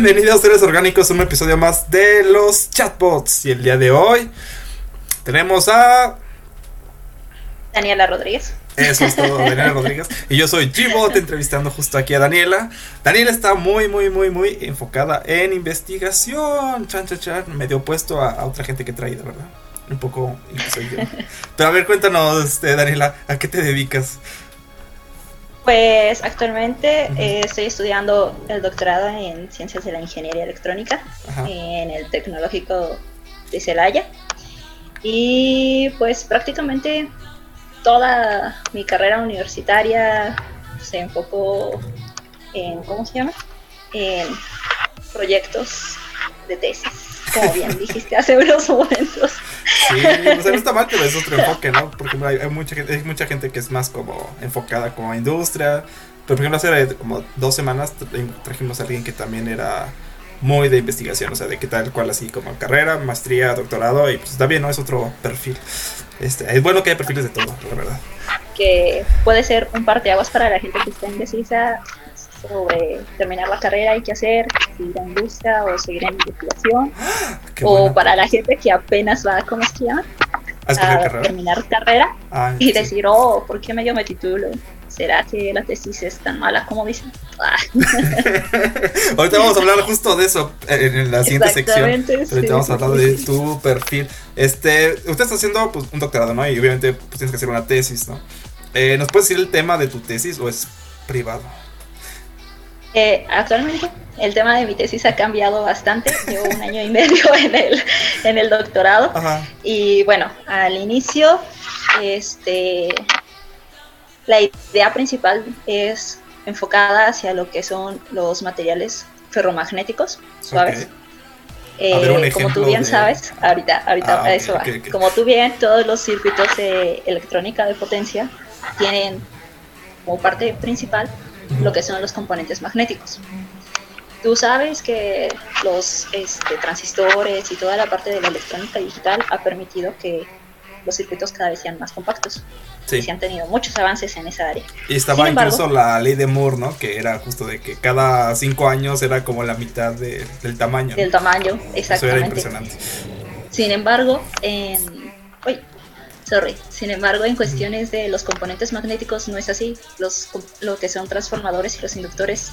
Bienvenidos seres orgánicos a un episodio más de los chatbots. Y el día de hoy tenemos a Daniela Rodríguez. Eso es todo, Daniela Rodríguez. Y yo soy G-Bot entrevistando justo aquí a Daniela. Daniela está muy, muy, muy, muy enfocada en investigación. Chan, chan, chan. Medio opuesto a, a otra gente que he traído, ¿verdad? Un poco soy yo. Pero a ver, cuéntanos, este, Daniela, ¿a qué te dedicas? Pues actualmente eh, estoy estudiando el doctorado en Ciencias de la Ingeniería Electrónica Ajá. en el Tecnológico de Celaya. Y pues prácticamente toda mi carrera universitaria se enfocó en, ¿cómo se llama? En proyectos de tesis, como bien dijiste hace unos momentos. Sí, o sea, no está mal, pero es otro enfoque, ¿no? Porque hay, hay mucha, gente, hay mucha gente que es más como enfocada como a industria. Pero por ejemplo, hace como dos semanas tra- trajimos a alguien que también era muy de investigación, o sea, de qué tal cual así como carrera, maestría, doctorado, y pues está bien, ¿no? Es otro perfil. Este, es bueno que haya perfiles de todo, la verdad. que puede ser un parteaguas para la gente que está indecisa sobre terminar la carrera y qué hacer, seguir en industria o seguir en investigación, Qué o bueno. para la gente que apenas va, ¿cómo se llama? ¿A A carrera? terminar carrera Ah, y sí. decir, oh, ¿por qué medio me titulo? ¿Será que la tesis es tan mala como dicen? Ah, Ahorita vamos a hablar justo de eso en, la siguiente sección. exactamente, Ahorita sí, vamos a sí, hablar sí, de sí. tu perfil. Este, usted está haciendo pues, un doctorado, ¿no? Y obviamente pues, tienes que hacer una tesis, ¿no? Eh, ¿Nos puedes decir el tema de tu tesis o es privado? Eh, actualmente el tema de mi tesis ha cambiado bastante, llevo un año y medio en el, en el doctorado. Ajá. Y bueno, al inicio, este, la idea principal es enfocada hacia lo que son los materiales ferromagnéticos suaves. Eh, como tú bien de- sabes, ahorita, ahorita Ah, eso va. Como tú bien, todos los circuitos de electrónica de potencia tienen como parte principal lo que son los componentes magnéticos. Tú sabes que los este, transistores y toda la parte de la electrónica digital ha permitido que los circuitos cada vez sean más compactos. Y Sí. se han tenido muchos avances en esa área. Y estaba embargo- incluso la ley de Moore, ¿no? Que era justo de que cada cinco años era como la mitad de- del tamaño. ¿no? Del tamaño, Eso era exactamente. impresionante. Sin embargo, en. Sorry. Sin embargo, en cuestiones de los componentes magnéticos no es así. Los, lo que son transformadores y los inductores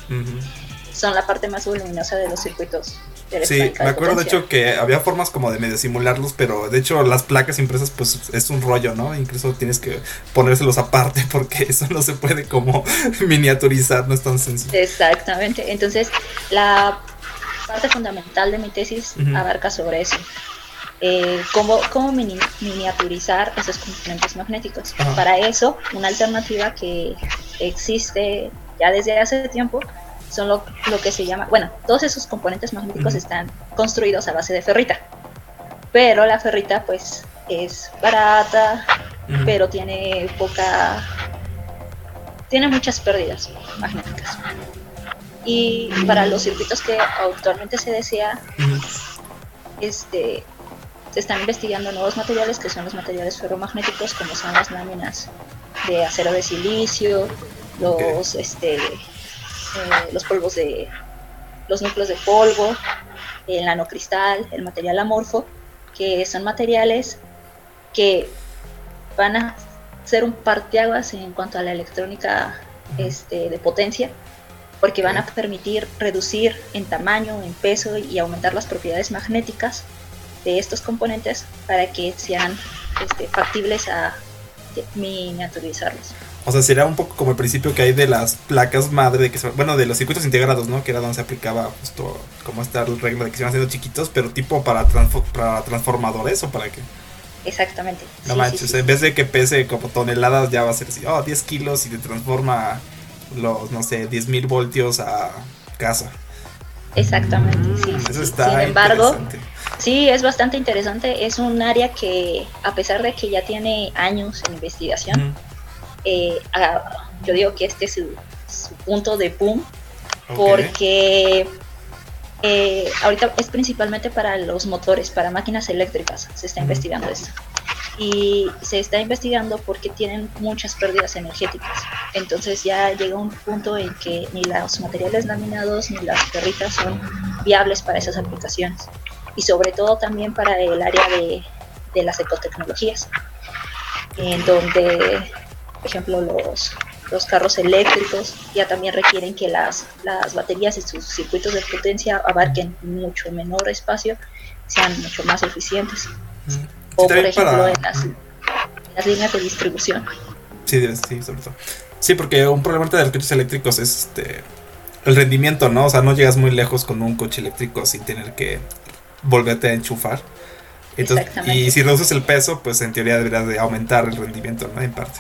son la parte más voluminosa de los circuitos. de Sí, me acuerdo de hecho que había formas como de medio simularlos, pero de hecho las placas impresas pues es un rollo, ¿no? Incluso tienes que ponérselos aparte porque eso no se puede como miniaturizar, no es tan sencillo. Exactamente. Entonces, la parte fundamental de mi tesis abarca sobre eso. Eh, cómo cómo mini- miniaturizar esos componentes magnéticos. Ajá. Para eso, una alternativa que existe ya desde hace tiempo son lo, lo que se llama, bueno, todos esos componentes magnéticos están construidos a base de ferrita, pero la ferrita pues es barata, pero tiene poca tiene muchas pérdidas magnéticas. Y para los circuitos que actualmente se desea este se están investigando nuevos materiales que son los materiales ferromagnéticos como son las láminas de acero de silicio los este eh, los polvos de los núcleos de polvo el nanocristal el material amorfo que son materiales que van a ser un parteaguas en cuanto a la electrónica este, de potencia, porque van a permitir reducir en tamaño, en peso y aumentar las propiedades magnéticas de estos componentes para que sean este, factibles a miniaturizarlos. O sea, sería un poco como el principio que hay de las placas madre, de que se- bueno, de los circuitos integrados, ¿no? Que era donde se aplicaba justo como esta regla de que se iban haciendo chiquitos, pero tipo para, transfo- para transformadores o para qué. Exactamente. No Sí, manches, sí, sí. en vez de que pese como toneladas, ya va a ser así, oh, 10 kilos y te transforma los, no sé, 10.000 voltios a casa. Exactamente, sí, sí, Eso está Sin embargo, interesante. Sí, es bastante interesante. Es un área que, a pesar de que ya tiene años en investigación, eh, yo digo que este es su, su punto de boom, porque eh, ahorita es principalmente para los motores, para máquinas eléctricas, se está investigando esto. Y se está investigando porque tienen muchas pérdidas energéticas. Entonces ya llega un punto en que ni los materiales laminados ni las perritas son viables para esas aplicaciones. Y sobre todo también para el área de, de las ecotecnologías, en donde, por ejemplo, los, los carros eléctricos ya también requieren que las, las baterías y sus circuitos de potencia abarquen mucho menor espacio, sean mucho más eficientes. Mm. O por ejemplo para- en las, en las líneas de distribución. Sí, sí, sobre todo. Sí, porque un problema de los coches eléctricos es este el rendimiento, ¿no? O sea, no llegas muy lejos con un coche eléctrico sin tener que volverte a enchufar. Entonces, y si reduces el peso, pues en teoría deberías de aumentar el rendimiento, ¿no? En parte.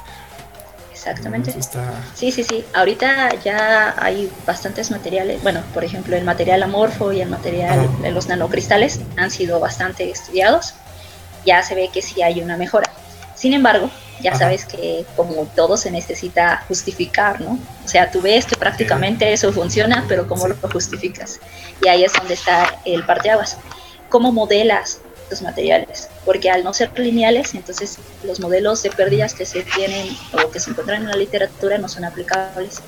Exactamente. Eso está... Sí, sí, sí. Ahorita ya hay bastantes materiales. Bueno, por ejemplo, el material amorfo y el material de los nanocristales han sido bastante estudiados. Ya se ve que sí hay una mejora. Sin embargo, ya Ajá. sabes que como todo se necesita justificar, ¿no? O sea, tú ves que prácticamente eso funciona, pero ¿cómo lo justificas? Y ahí es donde está el parteaguas. ¿Cómo modelas los materiales? Porque al no ser lineales, entonces los modelos de pérdidas que se tienen o que se encuentran en la literatura no son aplicables.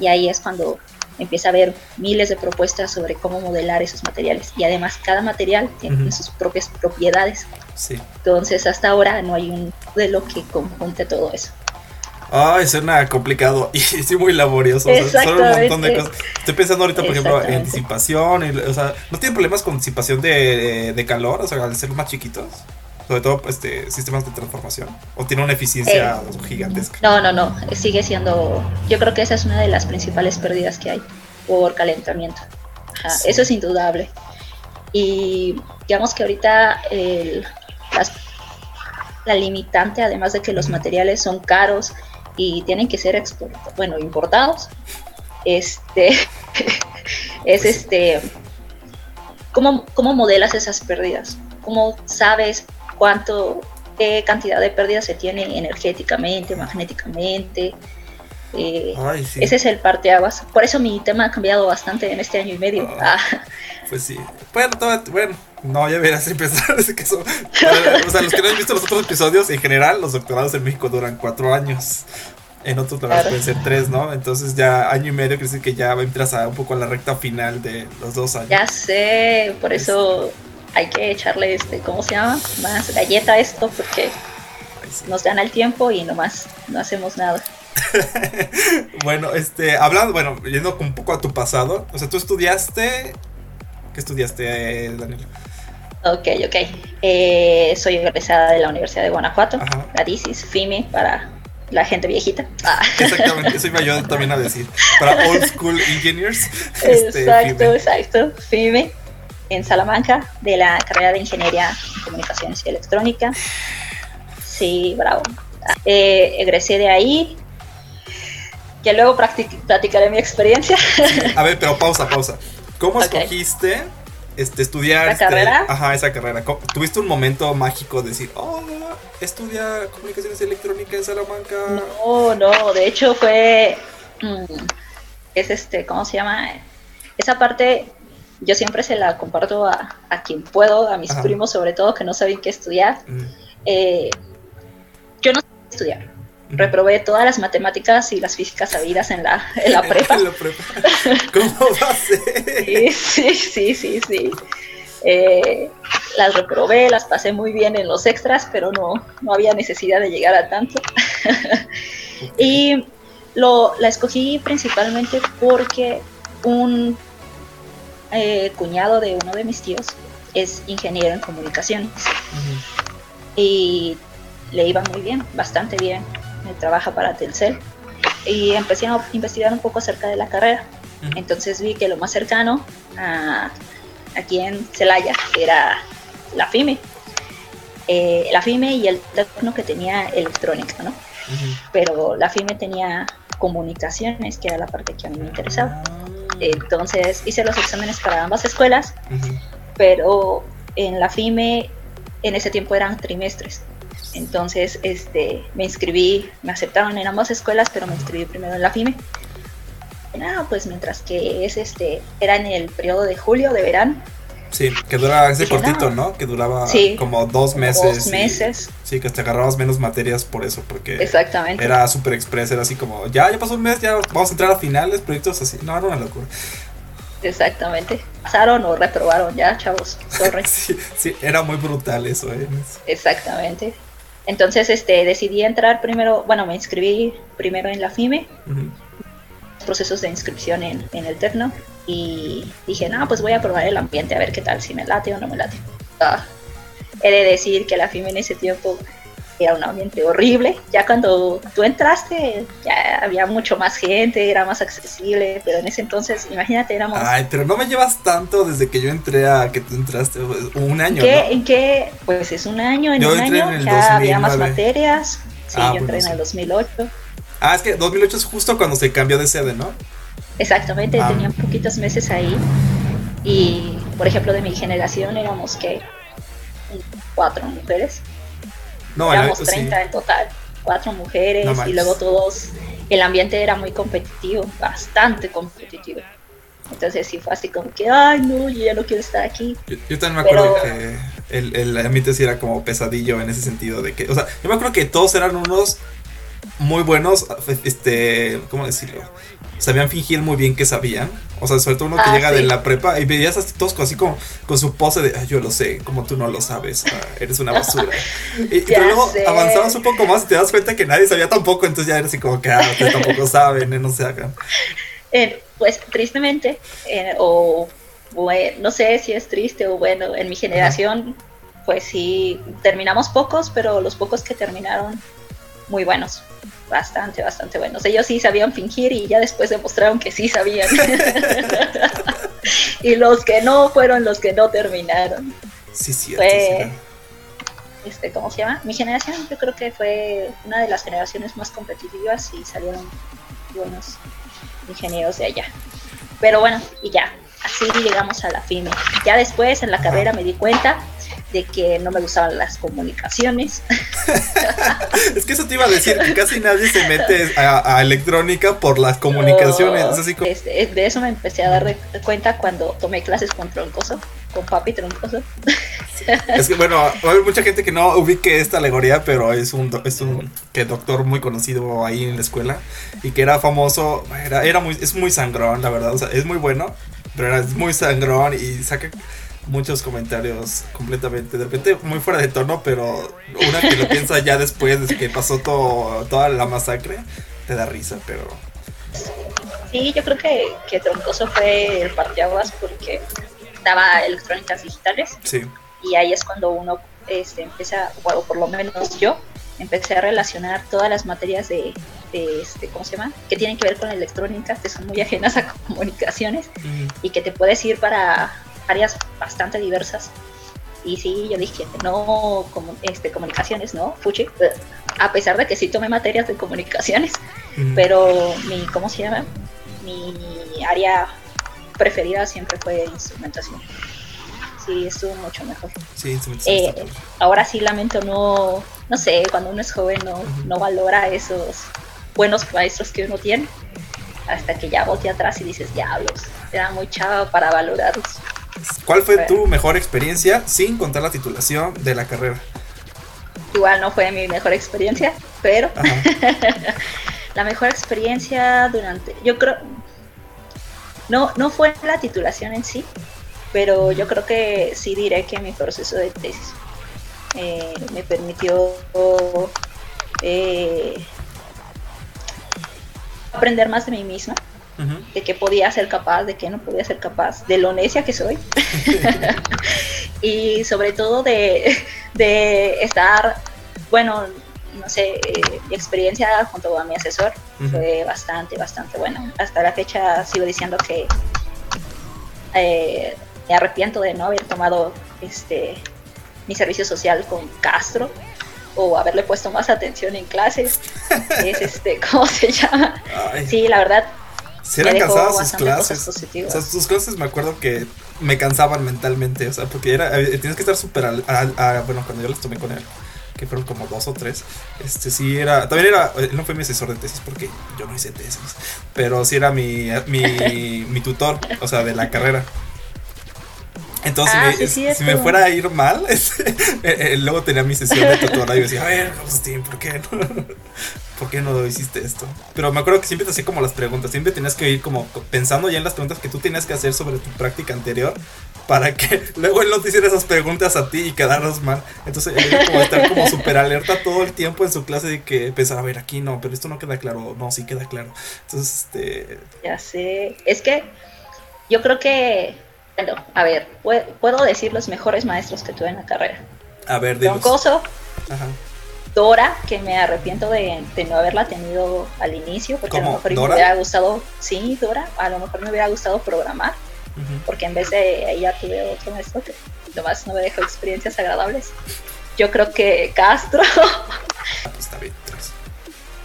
Y ahí es cuando empieza a haber miles de propuestas sobre cómo modelar esos materiales. Y además cada material tiene Ujú. sus propias propiedades. Sí. Entonces hasta ahora no hay un modelo que conjunte todo eso. Ay, suena complicado y sí muy laborioso. O sea, son un montón de cosas. Estoy pensando ahorita, por ejemplo, en disipación. y- o sea, ¿no tienen problemas con disipación de, de calor? O sea, al ser más chiquitos. Sobre todo, este, sistemas de transformación. ¿O tiene una eficiencia gigantesca? No, no, no, sigue siendo, yo creo que esa es una de las principales pérdidas que hay por calentamiento. Ajá, Sí. Eso es indudable. Y digamos que ahorita el- las- la limitante, además de que los materiales son caros y tienen que ser exportados, bueno, importados, este, es Pues este, ¿cómo, ¿cómo modelas esas pérdidas? ¿Cómo sabes cuánto, qué cantidad de pérdidas se tiene energéticamente, magnéticamente? Eh, Ay, sí. ese es el parteaguas. Por eso mi tema ha cambiado bastante en este año y medio. Ah. Ah, Pues sí. Bueno, todo- bueno, no, ya verás empezar ese caso. O sea, los que no han visto los otros episodios, en general, los doctorados en México duran cuatro años. En otros Claro. pueden ser tres, ¿no? Entonces ya año y medio quiere decir que ya entras a un poco a la recta final de los dos años. ya sé, por eso hay que echarle este, ¿cómo se llama? Más galleta a esto porque nos gana el tiempo y nomás no hacemos nada. Bueno, este, hablando, bueno, yendo un poco a tu pasado, o sea, tú estudiaste, ¿qué estudiaste, eh, Daniel? Ok, ok. Eh, soy egresada de la Universidad de Guanajuato, Ajá. la DISIS, FIME para la gente viejita. Ah. Exactamente, eso iba yo también a decir. Para Old School Engineers. este, exacto, FIME. exacto. FIME en Salamanca, de la carrera de Ingeniería en Comunicaciones y Electrónica. Sí, bravo. Eh, egresé de ahí, que luego platicaré mi experiencia. A ver, pero pausa, pausa. ¿Cómo escogiste este, estudiar? ¿La este, carrera? Ajá, esa carrera. ¿Cómo- ¿Tuviste un momento mágico de decir, oh, estudia comunicaciones electrónicas en Salamanca? No, no, de hecho fue, mm, es este, ¿cómo se llama? Esa parte yo siempre se la comparto a, a quien puedo, a mis Ajá. primos sobre todo que no saben qué estudiar. Mm, Eh, yo no sé estudiar. Reprobé todas las matemáticas y las físicas sabidas en la, en la prepa. En la prepa. ¿Cómo va a ser? Sí, sí, sí, sí, sí. Eh, las reprobé, las pasé muy bien en los extras, pero no, no había necesidad de llegar a tanto. Y lo, la escogí principalmente porque un eh, cuñado de uno de mis tíos es ingeniero en comunicaciones y le iba muy bien, bastante bien. Trabaja para Telcel y empecé a investigar un poco acerca de la carrera. Entonces vi que lo más cercano a, aquí en Celaya era la FIME. Eh, la FIME y el tecno que tenía electrónica, ¿no? Pero la FIME tenía comunicaciones, que era la parte que a mí me interesaba. Entonces hice los exámenes para ambas escuelas, pero en la FIME en ese tiempo eran trimestres. Entonces este, me inscribí, me aceptaron en ambas escuelas, pero me inscribí primero en la FIME. No, pues mientras que es este, era en el periodo de julio, de verano, Sí, que duraba ese cortito, ¿no? Que duraba como dos meses. Dos meses. sí, que te agarrabas menos materias por eso, porque Exactamente. era super express, era así como, ya, ya pasó un mes, ya vamos a entrar a finales, proyectos así. No, era una locura. Exactamente. Pasaron o reprobaron ya, chavos. Sorry. sí, sí, era muy brutal eso, ¿eh? Exactamente. Entonces, este, decidí entrar primero, bueno, me inscribí primero en la FIME, procesos de inscripción en, en el Tecno, y dije, no, pues voy a probar el ambiente a ver qué tal, si me late o no me late. Ah, he de decir que la FIME en ese tiempo era un ambiente horrible. Ya cuando tú entraste, ya había mucho más gente, era más accesible, pero en ese entonces, imagínate, éramos... Ay, pero no me llevas tanto desde que yo entré a que tú entraste, un año. ¿Qué, ¿En qué? Pues es un año, en un año ya había más materias. Sí, ah, yo entré en el 2008. Ah, es que 2008 es justo cuando se cambió de sede, ¿no? Exactamente, ah. tenía poquitos meses ahí. Y, por ejemplo, de mi generación éramos que cuatro mujeres. No, éramos 30 en total, cuatro mujeres y luego todos, el ambiente era muy competitivo, bastante competitivo. Entonces sí fue así como que, ay no, yo ya no quiero estar aquí. Yo, también me acuerdo que el, el ambiente sí era como pesadillo en ese sentido de que, o sea, yo me acuerdo que todos eran unos muy buenos, este, ¿cómo decirlo? Sabían fingir muy bien que sabían. O sea, sobre todo uno que ah, llega de la prepa y veías así todos así como con su pose de, yo lo sé, como tú no lo sabes, ah, eres una basura. y, pero luego avanzabas un poco más y te das cuenta que nadie sabía tampoco, entonces ya eres así como que, ah, ustedes tampoco saben, eh, no se hagan. Eh, pues tristemente, eh, o, no sé si es triste o bueno, en mi generación, pues sí, terminamos pocos, pero los pocos que terminaron, muy buenos bastante, bastante buenos. Ellos sí sabían fingir y ya después demostraron que sí sabían. y los que no fueron los que no terminaron. Sí, sí. Fue, este, ¿cómo se llama? Mi generación yo creo que fue una de las generaciones más competitivas y salieron buenos ingenieros de allá. Pero bueno, y ya, así llegamos a la FIME. Ya después en la carrera me di cuenta de que no me gustaban las comunicaciones. es que eso te iba a decir, que casi nadie se mete a, electrónica por las comunicaciones. Este, de eso me empecé a dar cuenta cuando tomé clases con Troncoso, con Papi Troncoso. es que bueno, hay mucha gente que no ubique esta alegoría, pero es un, es un que doctor muy conocido ahí en la escuela y que era famoso, era, era muy, es muy sangrón, la verdad, o sea, es muy bueno, pero era muy sangrón y saca muchos comentarios completamente, de repente muy fuera de tono, pero una que lo piensa ya después de que pasó todo, toda la masacre, te da risa, pero... Sí, yo creo que, que Troncoso fue el parteaguas porque daba electrónicas digitales. Sí. Y ahí es cuando uno este, empieza, o por lo menos yo, empecé a relacionar todas las materias de, este, ¿cómo se llama? Que tienen que ver con electrónica, que son muy ajenas a comunicaciones y que te puedes ir para áreas bastante diversas. Y sí, yo dije, no, como, este, comunicaciones, no, fuchi. A pesar de que sí tomé materias de comunicaciones, pero mi, ¿cómo se llama? Mi área preferida siempre fue instrumentación. Sí, estuvo mucho mejor. Sí, eh, ahora sí lamento no, no sé, cuando uno es joven no, no valora esos buenos maestros que uno tiene hasta que ya voltea atrás y dices, diablos, era muy chavo para valorarlos. ¿Cuál fue tu mejor experiencia sin contar la titulación de la carrera? Igual no fue mi mejor experiencia, pero la mejor experiencia durante, yo creo, no, no fue la titulación en sí, pero yo creo que sí diré que mi proceso de tesis eh, me permitió eh, aprender más de mí misma de que podía ser capaz, de que no podía ser capaz, de lo necia que soy. y sobre todo de, estar, bueno, no sé, eh, mi experiencia junto a mi asesor fue bastante, bastante buena. Hasta la fecha sigo diciendo que eh, me arrepiento de no haber tomado este mi servicio social con Castro o haberle puesto más atención en clases. es este, ¿cómo se llama? Sí, la verdad, si eran cansadas sus clases. O sea, sus clases me acuerdo que me cansaban mentalmente, o sea, porque era, eh, tienes que estar súper al, bueno, cuando yo las tomé con él, que fueron como dos o tres, este sí era, también era, él no fue mi asesor de tesis porque yo no hice tesis, pero sí era mi, mi, mi tutor, o sea, de la carrera. Entonces, Ah, me- sí, es si me fuera a ir mal, eh, eh, luego tenía mi sesión de tutora y yo decía, a ver, Agustín, ¿por qué no? ¿Por qué no hiciste esto? Pero me acuerdo que siempre te hacía como las preguntas, siempre tenías que ir como pensando ya en las preguntas que tú tenías que hacer sobre tu práctica anterior para que luego él no te hiciera esas preguntas a ti y quedaras mal. Entonces, él era como estar como súper alerta todo el tiempo en su clase de que pensar, a ver, aquí no, pero esto no queda claro, no, sí queda claro. Entonces, este, Ya sé. Es que yo creo que, bueno, a ver, pue- puedo decir los mejores maestros que tuve en la carrera. a ver, Don. Coso, Ajá. Dora, que me arrepiento de, de no haberla tenido al inicio, porque a lo mejor ¿Dora? me hubiera gustado, sí, Dora, a lo mejor me hubiera gustado programar, porque en vez de ella tuve otro maestro que nomás no me dejó experiencias agradables. Yo creo que Castro, Ah, pues está bien. entonces.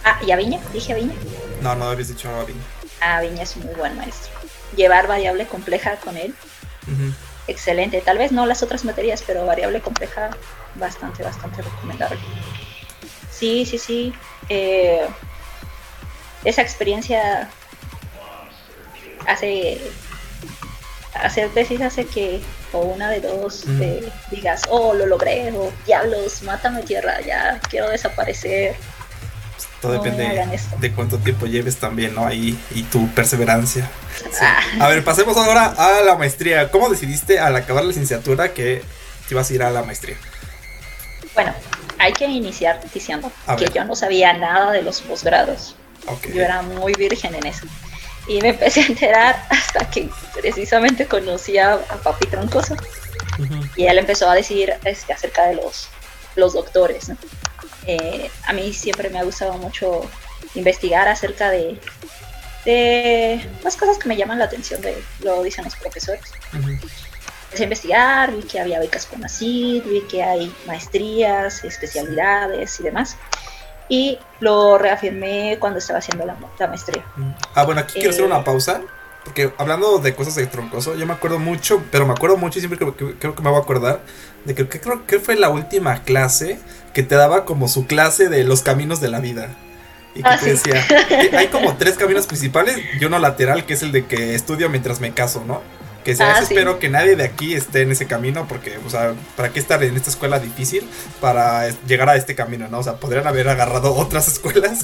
ah, y Aviña, dije Aviña. No, no habías dicho a Vini. Aviña es un muy buen maestro. Llevar variable compleja con él, Ujú. excelente. Tal vez no las otras materias, pero variable compleja, bastante, bastante recomendable. Sí, sí, sí. eh, esa experiencia hace hacer tesis hace que o una de dos eh, digas oh lo logré o diablos mátame tierra ya quiero desaparecer Pues, todo No depende de cuánto tiempo lleves también, ¿no? Ahí y tu perseverancia. Sí. Ah. A ver, pasemos ahora a la maestría. ¿Cómo decidiste al acabar la licenciatura que te ibas a ir a la maestría? bueno hay que iniciar diciendo A que ver. yo no sabía nada de los posgrados. Yo era muy virgen en eso. Y me empecé a enterar hasta que precisamente conocí a, a Papi Troncoso. Y él empezó a decir este, acerca de los, los doctores. ¿no? Eh, a mí siempre me ha gustado mucho investigar acerca de, de las cosas que me llaman la atención, de, lo dicen los profesores. Empecé a investigar, vi que había becas con ACID, vi que hay maestrías, especialidades y demás. Y lo reafirmé cuando estaba haciendo la, la maestría. Ah, bueno, aquí quiero hacer Eh. una pausa. Porque hablando de cosas de troncoso, yo me acuerdo mucho, pero me acuerdo mucho y siempre creo, que- creo que me voy a acordar de que, que creo que fue la última clase que te daba como su clase de los caminos de la vida. Y que Ah, te sí. decía, que hay como tres caminos principales y uno lateral que es el de que estudio mientras me caso, ¿no? Que sea, Ah, sí. espero que nadie de aquí esté en ese camino porque, o sea, ¿para qué estar en esta escuela difícil para llegar a este camino, ¿no? O sea, podrían haber agarrado otras escuelas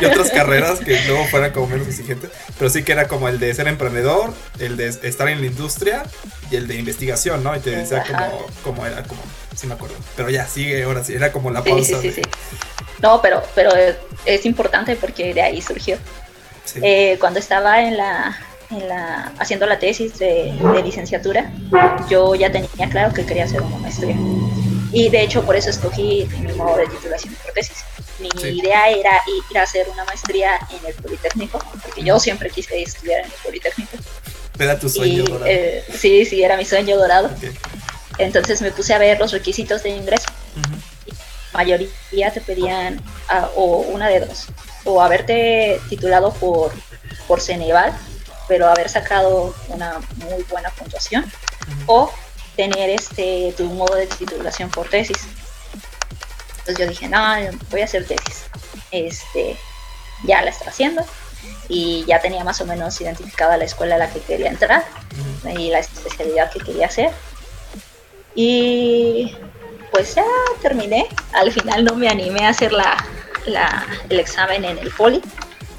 y otras carreras que luego fueran como menos exigentes, pero sí que era como el de ser emprendedor, el de estar en la industria y el de investigación, ¿no? Y te decía como, como era, como, sí me acuerdo. Pero ya, sigue, ahora sí, era como la Sí, pausa. sí, sí, de- sí. No, pero, pero es- es importante porque de ahí surgió. Eh, cuando estaba en la, en la, haciendo la tesis de, de licenciatura, yo ya tenía claro que quería hacer una maestría. Y de hecho por eso escogí mi modo de titulación por tesis. Mi Sí. idea era ir a hacer una maestría en el Politécnico, porque yo siempre quise estudiar en el Politécnico. Era tu sueño, y dorado. eh, sí, sí, era mi sueño dorado. Entonces me puse a ver los requisitos de ingreso. Ujú. mayoría te pedían ah, o una de dos, o haberte titulado por, por Ceneval, pero haber sacado una muy buena puntuación, o tener este tu modo de titulación por tesis. Entonces yo dije, no, voy a hacer tesis. Este, ya la estaba haciendo y ya tenía más o menos identificada la escuela a la que quería entrar Ujú. y la especialidad que quería hacer. Y pues ya terminé. Al final no me animé a hacer la, la- el examen en el poli,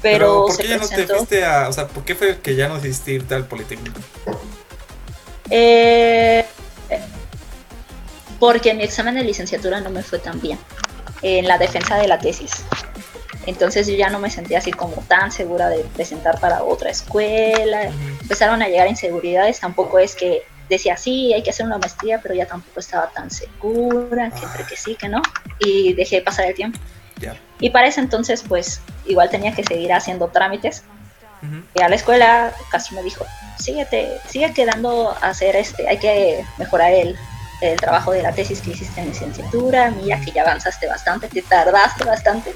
pero, ¿por se qué ya no te fuiste a, o sea, por qué fue que ya no decidiste irte al Politécnico? Eh, porque mi examen de licenciatura no me fue tan bien en la defensa de la tesis. Entonces yo ya no me sentía así como tan segura de presentar para otra escuela. Empezaron a llegar inseguridades. Tampoco es que decía sí, hay que hacer una maestría, pero ya tampoco estaba tan segura, que entre que sí, que no. Y dejé pasar el tiempo. Y para ese entonces, pues igual tenía que seguir haciendo trámites. Y a la escuela, Castro me dijo, síguete, sigue quedando a hacer este, hay que mejorar el, el trabajo de la tesis que hiciste en licenciatura, mira que ya avanzaste bastante, te tardaste bastante,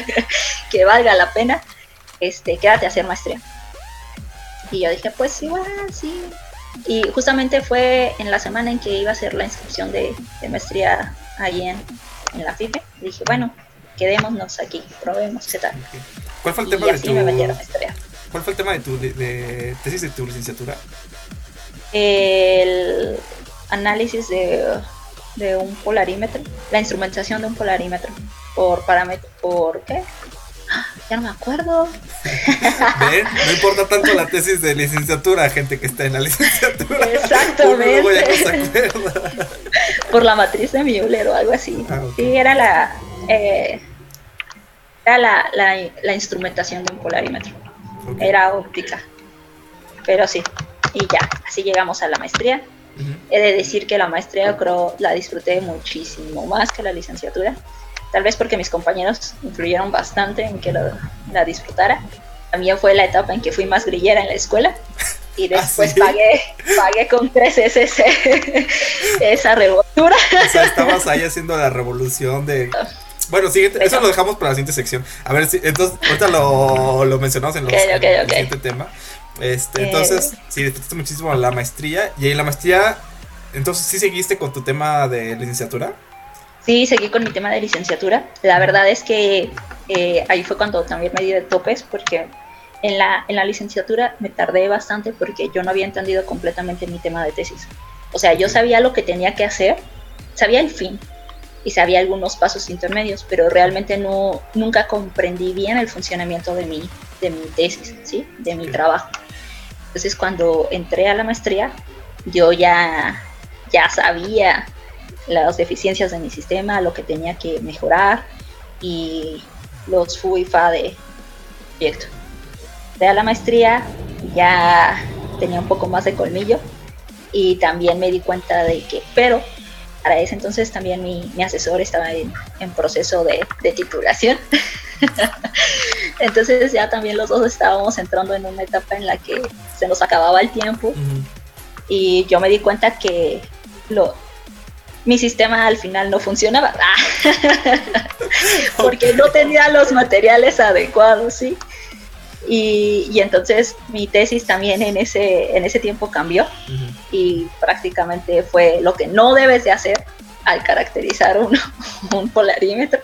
que valga la pena, este, quédate a hacer maestría. Y yo dije, pues igual, sí. Y justamente fue en la semana en que iba a hacer la inscripción de, de maestría ahí en, en la FIPE. Dije, bueno, quedémonos aquí, probemos qué tal. ¿Cuál fue el Y tema de así tu me metieron. ¿Cuál fue el tema de tu de, de tesis de tu licenciatura? El, análisis de, de un polarímetro, la instrumentación de un polarímetro por parámetro, ¿por qué? Ya no me acuerdo. ¿Ven? No importa tanto la tesis de licenciatura, gente que está en la licenciatura. Exactamente. Por la matriz de Müller o algo así. Ah, sí, era la, eh, era la, la, instrumentación de un polarímetro. Era óptica. Pero sí, y ya, así llegamos a la maestría. He de decir que la maestría creo la disfruté muchísimo más que la licenciatura tal vez porque mis compañeros influyeron bastante en que la disfrutara. También fue la etapa en que fui más grillera en la escuela y ¿Ah, después pagué, pagué con tres SS esa revoltura. O sea, estabas ahí haciendo la revolución de... Bueno, siguiente, eso lo dejamos para la siguiente sección. A ver, si, entonces, ahorita lo, lo mencionamos en, los, el siguiente tema. Este, entonces, eh. sí, disfrutaste muchísimo la maestría. Y en la maestría, entonces, ¿sí seguiste con tu tema de licenciatura? Sí, seguí con mi tema de licenciatura. La verdad es que eh, ahí fue cuando también me di de topes porque en la, en la licenciatura me tardé bastante porque yo no había entendido completamente mi tema de tesis. O sea, yo sabía lo que tenía que hacer, sabía el fin y sabía algunos pasos intermedios, pero realmente no, nunca comprendí bien el funcionamiento de mi, de mi tesis, ¿sí? de mi trabajo. Entonces cuando entré a la maestría, yo ya, ya sabía las deficiencias de mi sistema, lo que tenía que mejorar y los FU y FA de proyecto. De la maestría ya tenía un poco más de colmillo y también me di cuenta de que, pero para ese entonces también mi, asesor estaba en, proceso de, titulación. entonces ya también los dos estábamos entrando en una etapa en la que se nos acababa el tiempo y yo me di cuenta que lo, mi sistema al final no funcionaba. Porque no tenía los materiales adecuados, ¿sí? Y, entonces mi tesis también en ese, en ese tiempo cambió y prácticamente fue lo que no debes de hacer al caracterizar un, un polarímetro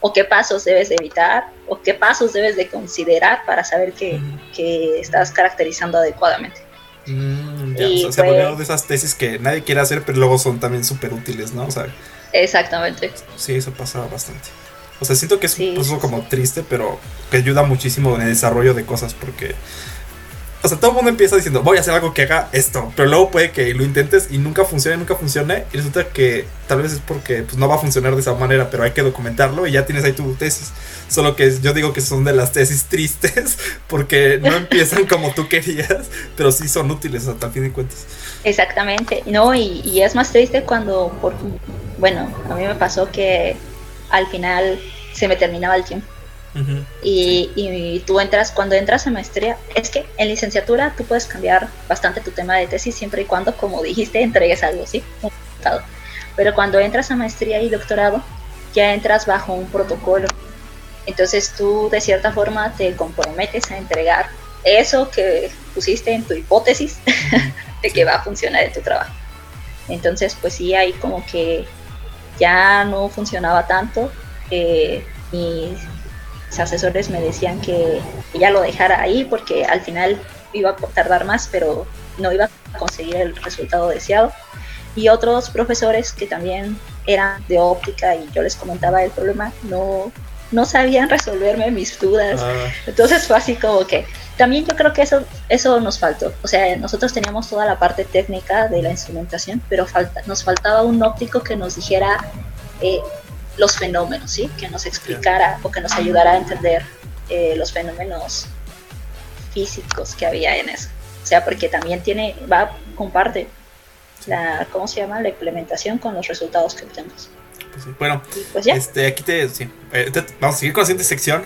o qué pasos debes de evitar o qué pasos debes de considerar para saber que, que estás caracterizando adecuadamente. Mm, o sea, se de esas tesis que nadie quiere hacer, pero luego son también súper útiles, ¿no? O sea, Exactamente. Sí, eso pasaba bastante. O sea, siento que es un proceso como triste, pero que ayuda muchísimo en el desarrollo de cosas porque o sea, todo el mundo empieza diciendo, voy a hacer algo que haga esto, pero luego puede que lo intentes y nunca funcione, nunca funcione, y resulta que tal vez es porque pues, no va a funcionar de esa manera, pero hay que documentarlo y ya tienes ahí tu tesis. Solo que yo digo que son de las tesis tristes, porque no empiezan como tú querías, pero sí son útiles hasta el fin de cuentas. Exactamente, no, y, y es más triste cuando, por, bueno, a mí me pasó que al final se me terminaba el tiempo y, tú entras, cuando entras a maestría, es que en licenciatura tú puedes cambiar bastante tu tema de tesis siempre y cuando, como dijiste, entregues algo, ¿sí? Pero cuando entras a maestría y doctorado, ya entras bajo un protocolo. Entonces tú de cierta forma te comprometes a entregar eso que pusiste en tu hipótesis de que va a funcionar en tu trabajo. Entonces pues sí, ahí como que ya no funcionaba tanto. Eh, y asesores me decían que ya lo dejara ahí porque al final iba a tardar más, pero no iba a conseguir el resultado deseado. Y otros profesores que también eran de óptica y yo les comentaba el problema, no, no sabían resolverme mis dudas. Ah. Entonces fue así como que también yo creo que eso, eso nos faltó. O sea, nosotros teníamos toda la parte técnica de la instrumentación, pero falta, nos faltaba un óptico que nos dijera eh, los fenómenos, ¿sí? Que nos explicara o que nos ayudara a entender eh, los fenómenos físicos que había en eso. O sea, porque también tiene, va, comparte la, ¿cómo se llama? La implementación con los resultados que obtenemos. Bueno, pues este, aquí te, sí, eh, vamos a seguir con la siguiente sección.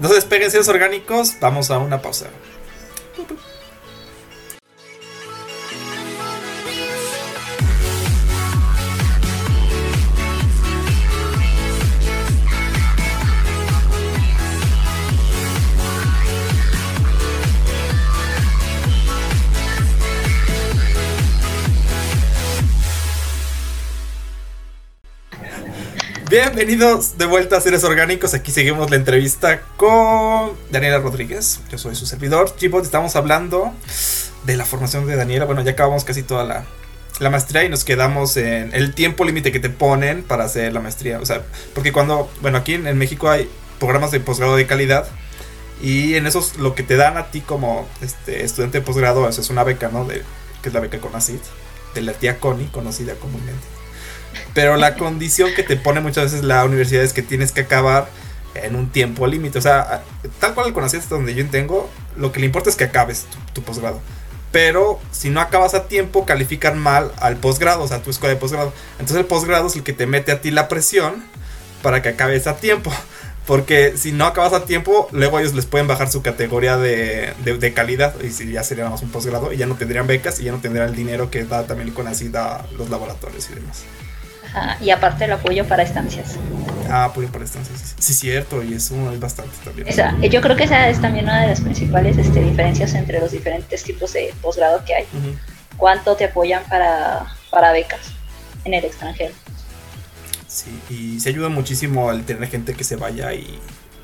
No se despeguen seres orgánicos, vamos a una pausa. Bienvenidos de vuelta a Seres Orgánicos. Aquí seguimos la entrevista con Daniela Rodríguez. Yo soy su servidor. Chipot, estamos hablando de la formación de Daniela. Bueno, ya acabamos casi toda la, la maestría y nos quedamos en el tiempo límite que te ponen para hacer la maestría. O sea, porque cuando, bueno, aquí en, México hay programas de posgrado de calidad y en esos lo que te dan a ti como este, estudiante de posgrado es una beca, ¿no? De, que es la beca CONACYT, de la tía Connie, conocida comúnmente. Pero la condición que te pone muchas veces la universidad es que tienes que acabar en un tiempo límite. O sea, tal cual el CONACYT donde yo tengo, lo que le importa es que acabes tu posgrado pero si no acabas a tiempo califican mal al posgrado, o sea, tu escuela de posgrado. Entonces el posgrado es el que te mete a ti la presión para que acabes a tiempo. Porque si no acabas a tiempo, luego ellos les pueden bajar su categoría de, de, calidad y si ya sería más un posgrado y ya no tendrían becas y ya no tendrían el dinero que da también con así da los laboratorios y demás y aparte el apoyo para estancias. Ah, apoyo para estancias, sí, cierto, y eso es bastante también. yo creo que esa es también una de las principales este, diferencias entre los diferentes tipos de posgrado que hay. ¿Cuánto te apoyan para, para becas en el extranjero? Sí, y se ayuda muchísimo al tener gente que se vaya y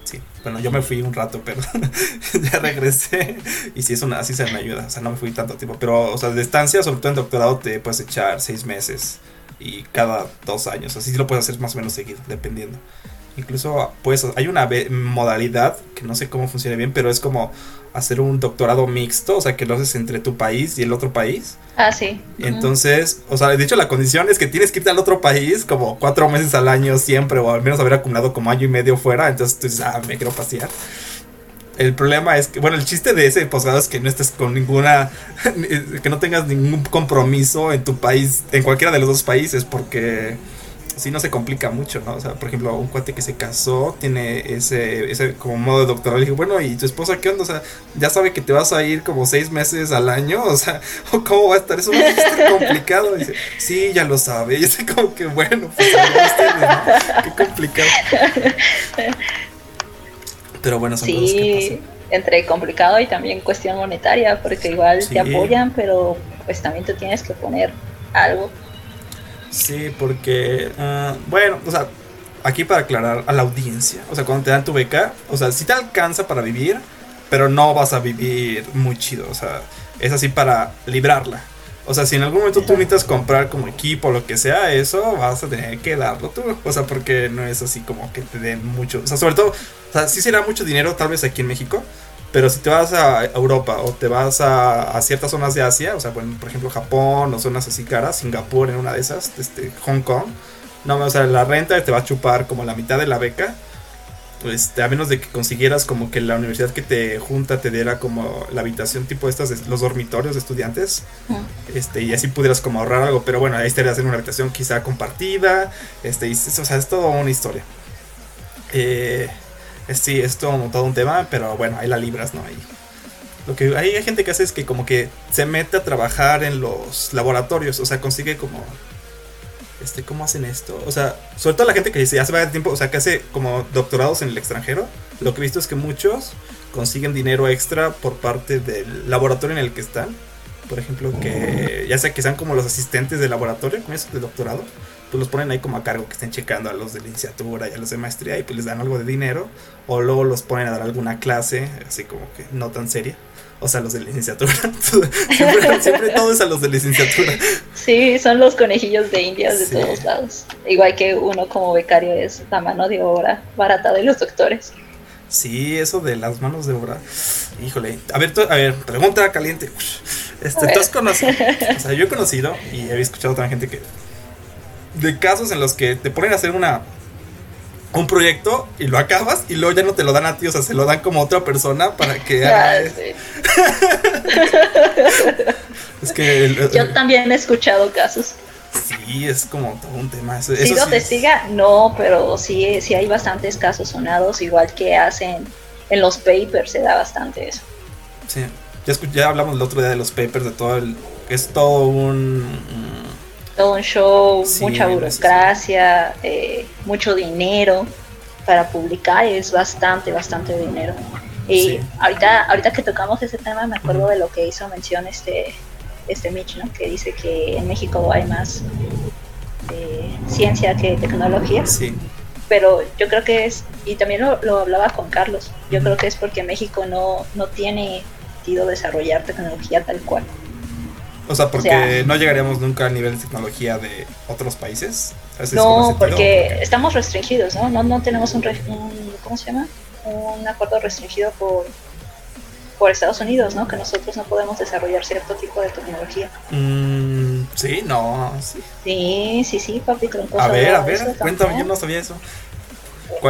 sí. Bueno, yo me fui un rato, pero ya regresé. Y sí, es una, así se me ayuda. O sea, no me fui tanto tiempo. Pero, o sea, de estancia, sobre todo en doctorado, te puedes echar seis meses y cada dos años. Así lo puedes hacer más o menos seguido, dependiendo. Incluso pues hay una modalidad que no sé cómo funciona bien, pero es como hacer un doctorado mixto, o sea, que lo haces entre tu país y el otro país. Ah, sí. Entonces, o sea, de hecho la condición es que tienes que irte al otro país como cuatro meses al año siempre, o al menos haber acumulado como año y medio fuera, entonces tú dices, ah, me quiero pasear. El problema es que, bueno, el chiste de ese posgrado es que no estés con ninguna, que no tengas ningún compromiso en tu país, en cualquiera de los dos países, porque si no se complica mucho, ¿no? O sea, por ejemplo, un cuate que se casó tiene ese, ese como modo de doctorado. Le dije, bueno, ¿y tu esposa qué onda? O sea, ya sabe que te vas a ir como seis meses al año, o sea, ¿cómo va a estar? Eso va a estar complicado. Y dice, sí, ya lo sabe. Y es como que, bueno, pues, qué complicado. Pero bueno, son cosas que entre complicado y también cuestión monetaria, porque igual te apoyan, pero pues también tú tienes que poner algo. Sí, porque, ah, bueno, o sea, aquí para aclarar a la audiencia, o sea, cuando te dan tu beca, o sea, sí te alcanza para vivir, pero no vas a vivir muy chido, o sea, es así para librarla. O sea, si en algún momento tú necesitas comprar como equipo o lo que sea, eso vas a tener que darlo tú. O sea, porque no es así como que te den mucho. O sea, sobre todo, o sea, sí será mucho dinero tal vez aquí en México. Pero si te vas a Europa o te vas a, ciertas zonas de Asia, o sea, bueno, por ejemplo Japón o zonas así caras, Singapur en una de esas, este, Hong Kong, no, o sea, la renta te va a chupar como la mitad de la beca pues a menos de que consiguieras como que la universidad que te junta te diera como la habitación tipo estas los dormitorios de estudiantes este y así pudieras como ahorrar algo pero bueno ahí estarías en una habitación quizá compartida este y, o sea es todo una historia. Eh, sí es todo, todo, un tema pero bueno ahí la libras no ahí. Lo que hay gente que hace es que como que se mete a trabajar en los laboratorios o sea consigue como este, ¿cómo hacen esto? O sea, sobre todo la gente que dice, ya se va de tiempo, o sea, que hace como doctorados en el extranjero, lo que he visto es que muchos consiguen dinero extra por parte del laboratorio en el que están. Por ejemplo, que ya sea que sean como los asistentes del laboratorio, con eso de doctorado, pues los ponen ahí como a cargo, que estén checando a los de licenciatura y a los de maestría y pues les dan algo de dinero. O luego los ponen a dar alguna clase, así como que no tan seria. O sea, los de licenciatura. siempre, todo es a los de licenciatura. Sí, son los conejillos de indias de todos lados. Igual que uno como becario es la mano de obra barata de los doctores. Sí, eso de las manos de obra. Híjole. A ver, a ver, pregunta caliente. Este, ¿tú has conocido? O sea, yo he conocido y he escuchado a otra gente que. De casos en los que te ponen a hacer una un proyecto y lo acabas y luego ya no te lo dan a ti, o sea, se lo dan como a otra persona para que ah, es que yo también he escuchado casos. Sí, es como todo un tema. Eso, ¿Sigo testiga? No, pero sí, sí hay bastantes casos sonados, igual que hacen en los papers, se da bastante eso. Sí, ya, ya hablamos el otro día de los papers, de todo el... es todo un todo un show, mucha burocracia, eh, mucho dinero para publicar, es bastante, bastante dinero. Y ahorita, ahorita que tocamos ese tema, me acuerdo de lo que hizo mención este, este Mitch, ¿no? que dice que en México hay más eh, ciencia que tecnología. Sí. Pero yo creo que es, y también lo, lo hablaba con Carlos, yo creo que es porque México no, no tiene sentido desarrollar tecnología tal cual. O sea, porque no llegaríamos nunca al nivel de tecnología de otros países. No, porque estamos restringidos, ¿no? ¿no? No tenemos un, un, ¿cómo se llama? Un acuerdo restringido por por Estados Unidos, ¿no? Que nosotros no podemos desarrollar cierto tipo de tecnología. Mm, sí, no, sí. Sí, sí, sí, papi. A ver, a ver, cuéntame, yo no sabía eso.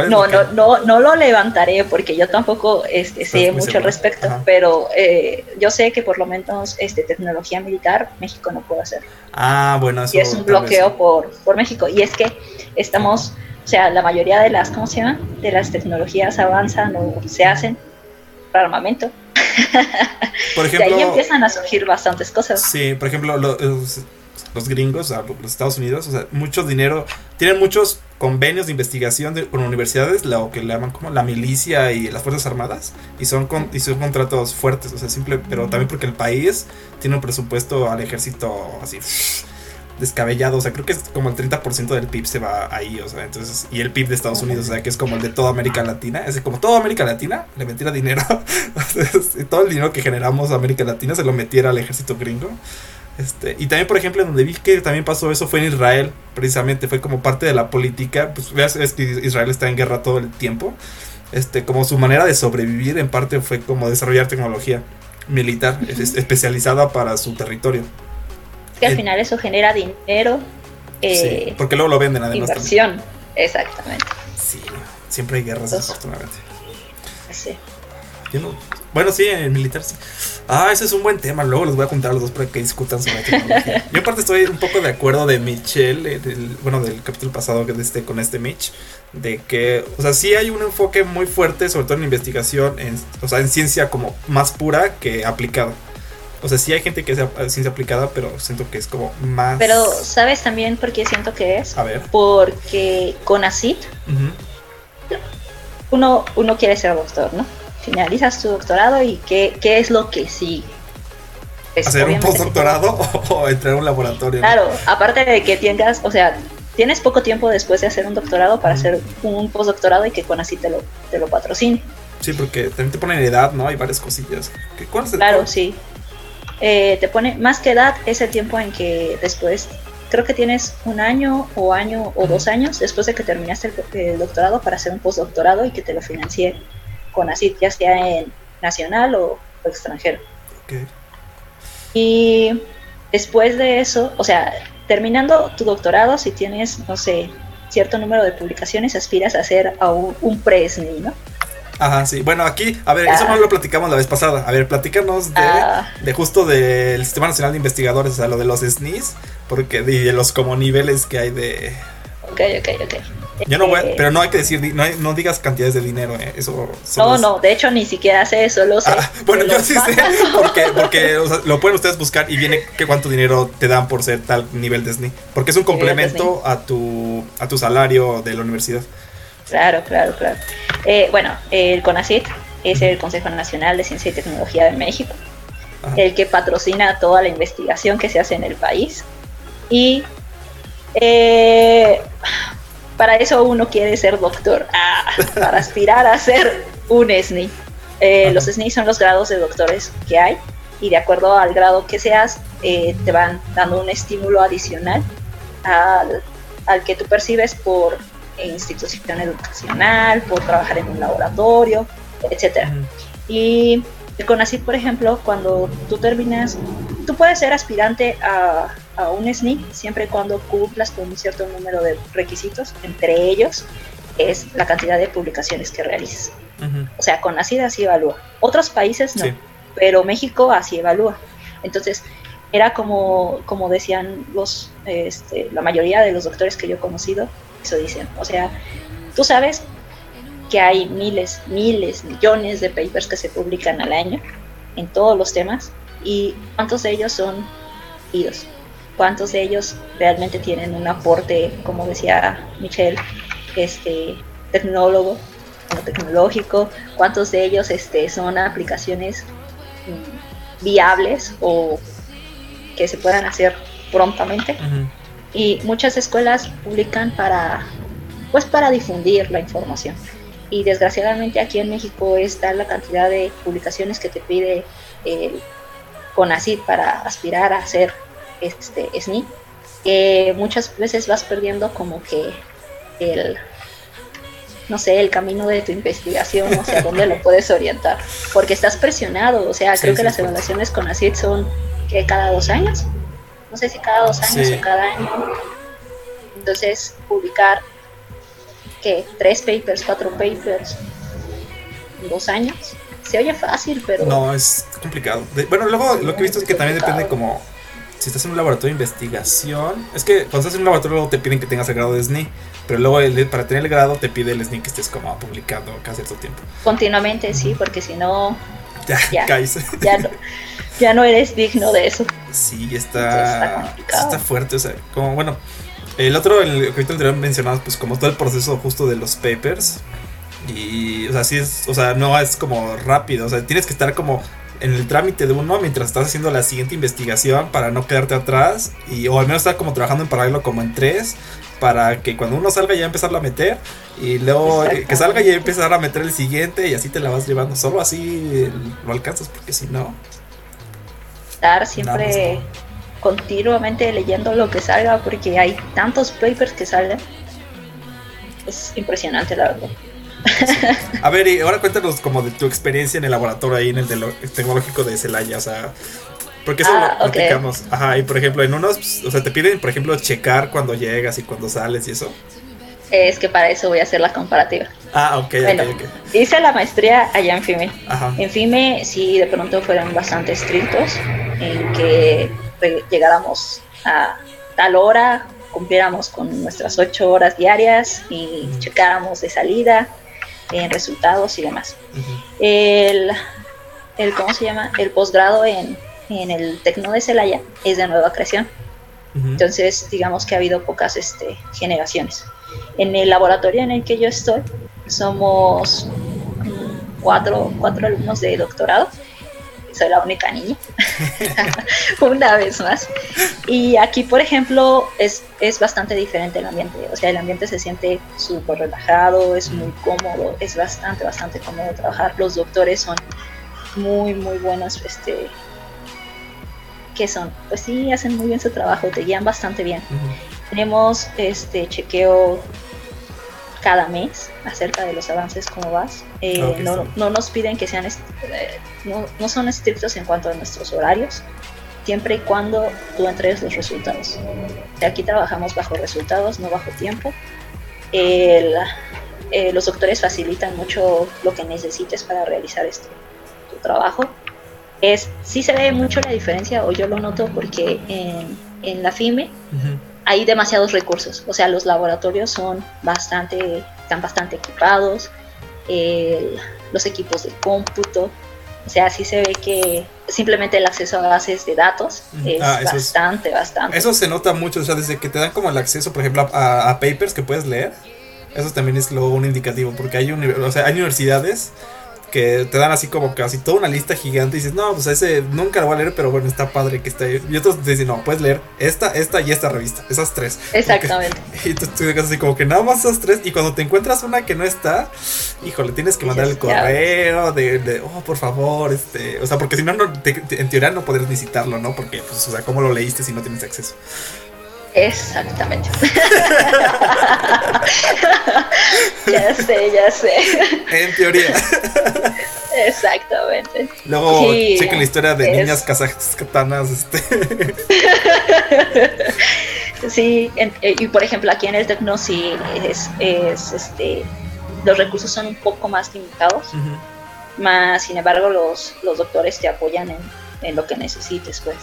No, no, no, no lo levantaré porque yo tampoco este, sé mucho al respecto, pero eh, yo sé que por lo menos este, tecnología militar México no puede hacer. Ah, bueno, eso. Y es un bloqueo por, por México. Y es que estamos, o sea, la mayoría de las, ¿cómo se llama? De las tecnologías avanzan o se hacen para armamento. Por ejemplo, de ahí empiezan a surgir bastantes cosas. Sí, por ejemplo, los, los gringos, los Estados Unidos, o sea, mucho dinero, tienen muchos convenios de investigación con universidades, lo que le llaman como la milicia y las Fuerzas Armadas, y son, con, y son contratos fuertes, o sea, simple, pero también porque el país tiene un presupuesto al ejército así descabellado, o sea, creo que es como el 30% del PIB se va ahí, o sea, entonces, y el PIB de Estados Unidos, o sea, que es como el de toda América Latina, es como toda América Latina le metiera dinero, todo el dinero que generamos a América Latina se lo metiera al ejército gringo. Este, y también, por ejemplo, donde vi que también pasó eso fue en Israel, precisamente, fue como parte de la política, pues veas, es que Israel está en guerra todo el tiempo, este, como su manera de sobrevivir en parte fue como desarrollar tecnología militar especializada para su territorio que al final eso genera dinero. Eh, porque luego lo venden además. Inversión, exactamente. Sí, siempre hay guerras, desafortunadamente. Sí. bueno, sí, en el militar sí. Ah, ese es un buen tema. Luego les voy a contar a los dos para que discutan sobre la tecnología. Yo aparte estoy un poco de acuerdo de Michelle, del, bueno, del capítulo pasado que este, con este Mitch, de que, o sea, sí hay un enfoque muy fuerte, sobre todo en investigación, en, o sea, en ciencia como más pura que aplicada. O sea, sí hay gente que es ciencia aplicada, pero siento que es como más. Pero, ¿sabes también por qué siento que es? A ver. Porque con ACID, uno, uno quiere ser doctor, ¿no? Finalizas tu doctorado y ¿qué, qué es lo que sí? ¿Hacer un postdoctorado o, entrar a un laboratorio? Claro, aparte de que tengas, o sea, tienes poco tiempo después de hacer un doctorado para hacer un postdoctorado y que con así te lo, te lo patrocine. Sí, porque también te ponen edad, ¿no? Hay varias cosillas. ¿Cuál es el claro, sí. Eh, te pone más que edad es el tiempo en que después, creo que tienes un año o año o dos años después de que terminaste el, doctorado para hacer un postdoctorado y que te lo financie con así, ya sea en nacional o, extranjero. Y después de eso, o sea, terminando tu doctorado, si tienes, no sé, cierto número de publicaciones, aspiras a hacer a un, un PRESNI, ¿no? Ajá, sí. Bueno, aquí, a ver, eso no lo platicamos la vez pasada. A ver, platícanos de, ah. de justo del Sistema Nacional de Investigadores, o sea, lo de los SNIs, porque de los como niveles que hay de... Ok, ok, ok. Yo no voy, eh, pero no hay que decir, no, no digas cantidades de dinero, eh, eso. No, no, de hecho ni siquiera sé eso, lo sé. Ah, bueno, yo sí sé, porque, porque lo pueden ustedes buscar y viene que cuánto dinero te dan por ser tal nivel de SNI, porque es un complemento a tu, a tu salario de la universidad. Claro, claro, claro. Eh, bueno, el CONACYT es el Consejo Nacional de Ciencia y Tecnología de México, el que patrocina toda la investigación que se hace en el país. Y eh, para eso uno quiere ser doctor, ah, para aspirar a ser un SNI. Eh, los SNI son los grados de doctores que hay y de acuerdo al grado que seas, te van dando un estímulo adicional al, al que tú percibes por institución educacional, por trabajar en un laboratorio, etcétera. Y el CONACYT, por ejemplo, cuando tú terminas, tú puedes ser aspirante a, a un SNI siempre y cuando cumplas con un cierto número de requisitos, entre ellos es la cantidad de publicaciones que realices. O sea, CONACYT así evalúa. Otros países no, pero México así evalúa. Entonces, era como, como decían los, este, la mayoría de los doctores que yo he conocido, eso dicen. O sea, tú sabes que hay miles, miles, millones de papers que se publican al año en todos los temas y cuántos de ellos son idos, cuántos de ellos realmente tienen un aporte, como decía Michelle, este, tecnólogo, tecnológico, cuántos de ellos este, son aplicaciones mm, viables o que se puedan hacer prontamente. Y muchas escuelas publican para pues para difundir la información. Y desgraciadamente aquí en México está la cantidad de publicaciones que te pide el, con ACID para aspirar a ser este SNI, eh, muchas veces vas perdiendo como que el no sé, el camino de tu investigación, o sea, dónde lo puedes orientar, porque estás presionado, o sea, creo que las evaluaciones con ACID son que cada dos años, no sé si cada dos años o cada año, entonces publicar que tres papers, cuatro papers, en dos años, se oye fácil, pero... No, es complicado. bueno, luego lo que he visto es que también depende como si estás en un laboratorio de investigación, es que cuando estás en un laboratorio luego te piden que tengas el grado de SNI, pero luego para tener el grado te pide el SNI que estés como publicando cada cierto tiempo. Continuamente, sí, porque si no... Ya, ya caes. Ya no, ya no eres digno de eso. Sí, está, está, fuerte, o sea, como bueno, el otro, el que anterior mencionabas, pues como todo el proceso justo de los papers, y, o sea, sí es, o sea, no es como rápido, o sea, tienes que estar como en el trámite de uno mientras estás haciendo la siguiente investigación para no quedarte atrás y o al menos estar como trabajando en paralelo como en tres para que cuando uno salga ya empezarlo a meter y luego que salga ya empezar a meter el siguiente y así te la vas llevando. Solo así lo alcanzas porque si no... Estar siempre continuamente leyendo lo que salga porque hay tantos papers que salen. Es impresionante la verdad. A ver, y ahora cuéntanos como de tu experiencia en el laboratorio ahí en el, tecnológico de Celaya, o sea, porque eso ah, lo platicamos. Ajá, y por ejemplo, en unos, o sea, te piden, por ejemplo, checar cuando llegas y cuando sales y eso. Es que para eso voy a hacer la comparativa. Ah, ok, bueno, Hice la maestría allá en FIME. Ajá. En FIME sí, de pronto fueron bastante estrictos en que llegáramos a tal hora, cumpliéramos con nuestras ocho horas diarias y checáramos de salida en resultados y demás. el, el, ¿cómo se llama? El posgrado en, en el Tecno de Celaya es de nueva creación. Entonces, digamos que ha habido pocas este, generaciones. En el laboratorio en el que yo estoy, somos mm, cuatro, cuatro alumnos de doctorado soy la única niña, una vez más. Y aquí, por ejemplo, es, es bastante diferente el ambiente, o sea, el ambiente se siente súper relajado, es muy cómodo, es bastante, bastante cómodo trabajar. Los doctores son muy, muy buenos, este, ¿qué son? Pues sí, hacen muy bien su trabajo, te guían bastante bien. Tenemos este chequeo cada mes acerca de los avances, cómo vas. Eh, no, no, nos piden que sean, eh, no, no, son estrictos en cuanto a nuestros horarios, siempre y cuando tú entregues los resultados. aquí trabajamos bajo resultados, no bajo tiempo. Eh, los doctores facilitan mucho lo que necesites para realizar este, tu trabajo. Es, sí se ve mucho la diferencia, o yo lo noto porque en, en la FIME, hay demasiados recursos, o sea, los laboratorios son bastante, están bastante equipados, los equipos de cómputo, o sea, sí se ve que simplemente el acceso a bases de datos es ah, bastante, bastante. Eso se nota mucho, o sea, desde que te dan como el acceso, por ejemplo, a, papers que puedes leer, eso también es luego un indicativo, porque hay, o sea, hay universidades que te dan así como casi toda una lista gigante y dices, no, pues ese nunca lo voy a leer, pero bueno, está padre que esté ahí. Y otros te dicen, no, puedes leer esta, esta y esta revista, esas tres. Exactamente. y tú te así como que nada más esas tres. Y cuando te encuentras una que no está, híjole, tienes que mandar el correo de, de, oh, por favor, este, o sea, porque si no, no en teoría no podrías visitarlo, ¿no? Porque, pues, o sea, ¿cómo lo leíste si no tienes acceso? Exactamente. ya sé, ya sé. En teoría. Exactamente. Luego chequen la historia de niñas katanas. Este. sí, eh, y por ejemplo aquí en el Tecno sí es, este, los recursos son un poco más limitados. Más, sin embargo, los, los doctores te apoyan en, en lo que necesites, pues.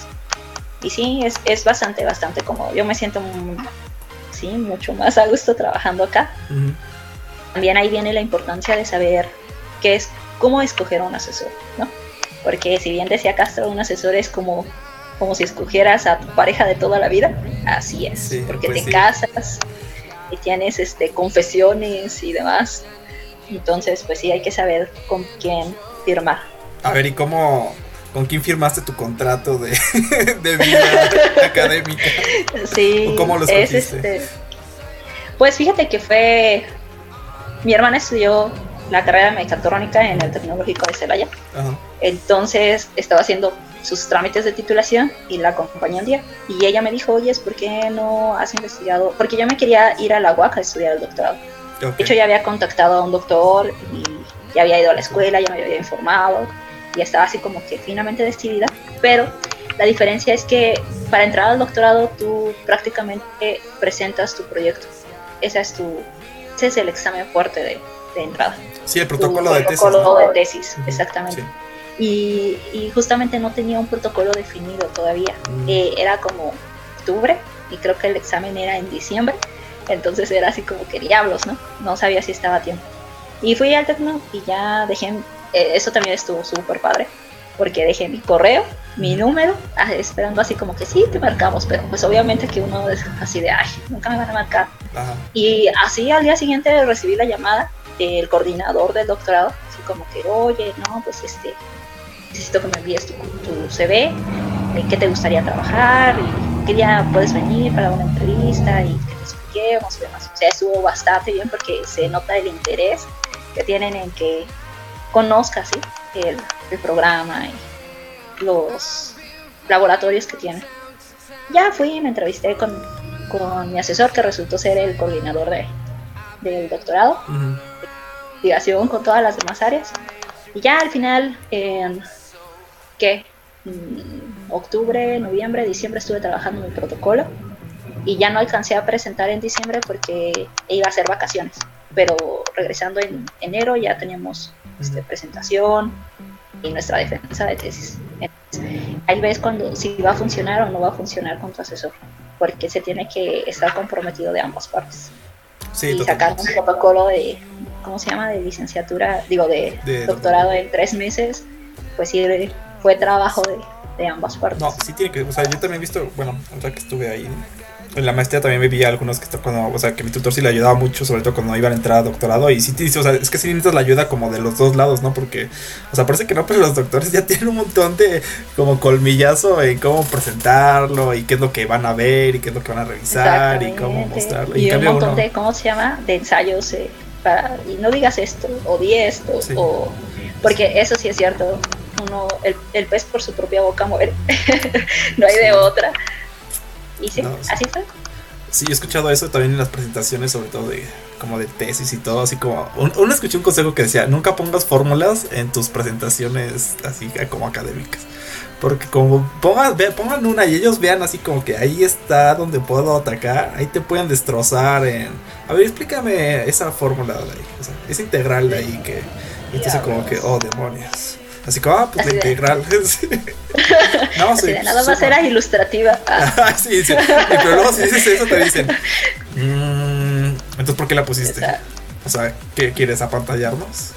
Y sí, es, es bastante, bastante cómodo. Yo me siento sí, mucho más a gusto trabajando acá. También ahí viene la importancia de saber qué es, cómo escoger a un asesor, ¿no? Porque si bien decía Castro, un asesor es como, como si escogieras a tu pareja de toda la vida, así es, porque pues te casas y tienes este, confesiones y demás. Entonces, pues sí, hay que saber con quién firmar. A ver, ¿y cómo, ¿Con quién firmaste tu contrato de, vida académica? Sí. ¿Cómo lo es este, Pues fíjate que fue. Mi hermana estudió la carrera de mecatrónica en el Tecnológico de Celaya. Entonces estaba haciendo sus trámites de titulación y la acompañé un día. Y ella me dijo, oye, ¿por qué no has investigado? Porque yo me quería ir a la UAC a estudiar el doctorado. De hecho, ya había contactado a un doctor y ya había ido a la escuela, ya me había informado y estaba así como que finamente decidida. Pero la diferencia es que para entrar al doctorado tú prácticamente presentas tu proyecto. Esa es tu, ese es el examen fuerte de, de entrada. Sí, el protocolo, de tesis. Protocolo de tesis, exactamente. Y, y, justamente no tenía un protocolo definido todavía. Mm. Eh, era como octubre y creo que el examen era en diciembre. Entonces era así como que diablos, ¿no? No sabía si estaba a tiempo. Y fui al Tecno y ya dejé, eh, eso también estuvo súper padre, porque dejé mi correo, mi número, ah, esperando así como que sí, te marcamos, pero pues obviamente que uno es así de, ay, nunca me van a marcar. Y así al día siguiente recibí la llamada del coordinador del doctorado, así como que, oye, no, pues este, necesito que me envíes tu, tu CV, en qué te gustaría trabajar, y qué día puedes venir para una entrevista, y que te expliquemos y demás. O sea, estuvo bastante bien porque se nota el interés que tienen en que conozcas ¿sí? el, el, programa y los laboratorios que tienen. Ya fui y me entrevisté con, con, mi asesor, que resultó ser el coordinador de, del doctorado, investigación con todas las demás áreas. Y ya al final, en ¿qué? Mm, octubre, noviembre, diciembre estuve trabajando en el protocolo y ya no alcancé a presentar en diciembre porque iba a ser vacaciones pero regresando en enero ya teníamos este, presentación y nuestra defensa de tesis. ahí ves cuando si va a funcionar o no va a funcionar con tu asesor, porque se tiene que estar comprometido de ambas partes. y sacar un protocolo de, ¿cómo se llama?, de licenciatura, digo, de, doctorado en tres meses, pues sí, fue trabajo de, de ambas partes. No, sí tiene que, o sea, yo también he visto, bueno, otra que estuve ahí en la maestría también vi algunos que cuando, o sea, que mi tutor sí le ayudaba mucho, sobre todo cuando iban a entrar a doctorado. Y sí, o sea, es que sí necesitas la ayuda como de los dos lados, ¿no? Porque, o sea, parece que no, pero los doctores ya tienen un montón de como colmillazo en cómo presentarlo y qué es lo que van a ver y qué es lo que van a revisar y cómo mostrarlo. Y, un montón de, ¿cómo se llama? De ensayos eh, para, y no digas esto, o di esto, o... Porque eso sí es cierto, uno, el, el pez por su propia boca muere, no hay de otra. Y sí, así fue. Sí, he escuchado eso también en las presentaciones, sobre todo de como de tesis y todo, así como uno escuché un consejo que decía, nunca pongas fórmulas en tus presentaciones así como académicas. Porque como pongan, pongan una y ellos vean así como que ahí está donde puedo atacar, ahí te pueden destrozar en... A ver, explícame esa fórmula de ahí, o sea, esa integral de ahí que... Entonces como que, oh, demonios. Así como, ah, pues la integral. no, sí, nada más era ilustrativa. Ah. sí, sí. Pero luego si dices eso te dicen, mmm, entonces ¿por qué la pusiste? O sea, ¿qué quieres apantallarnos?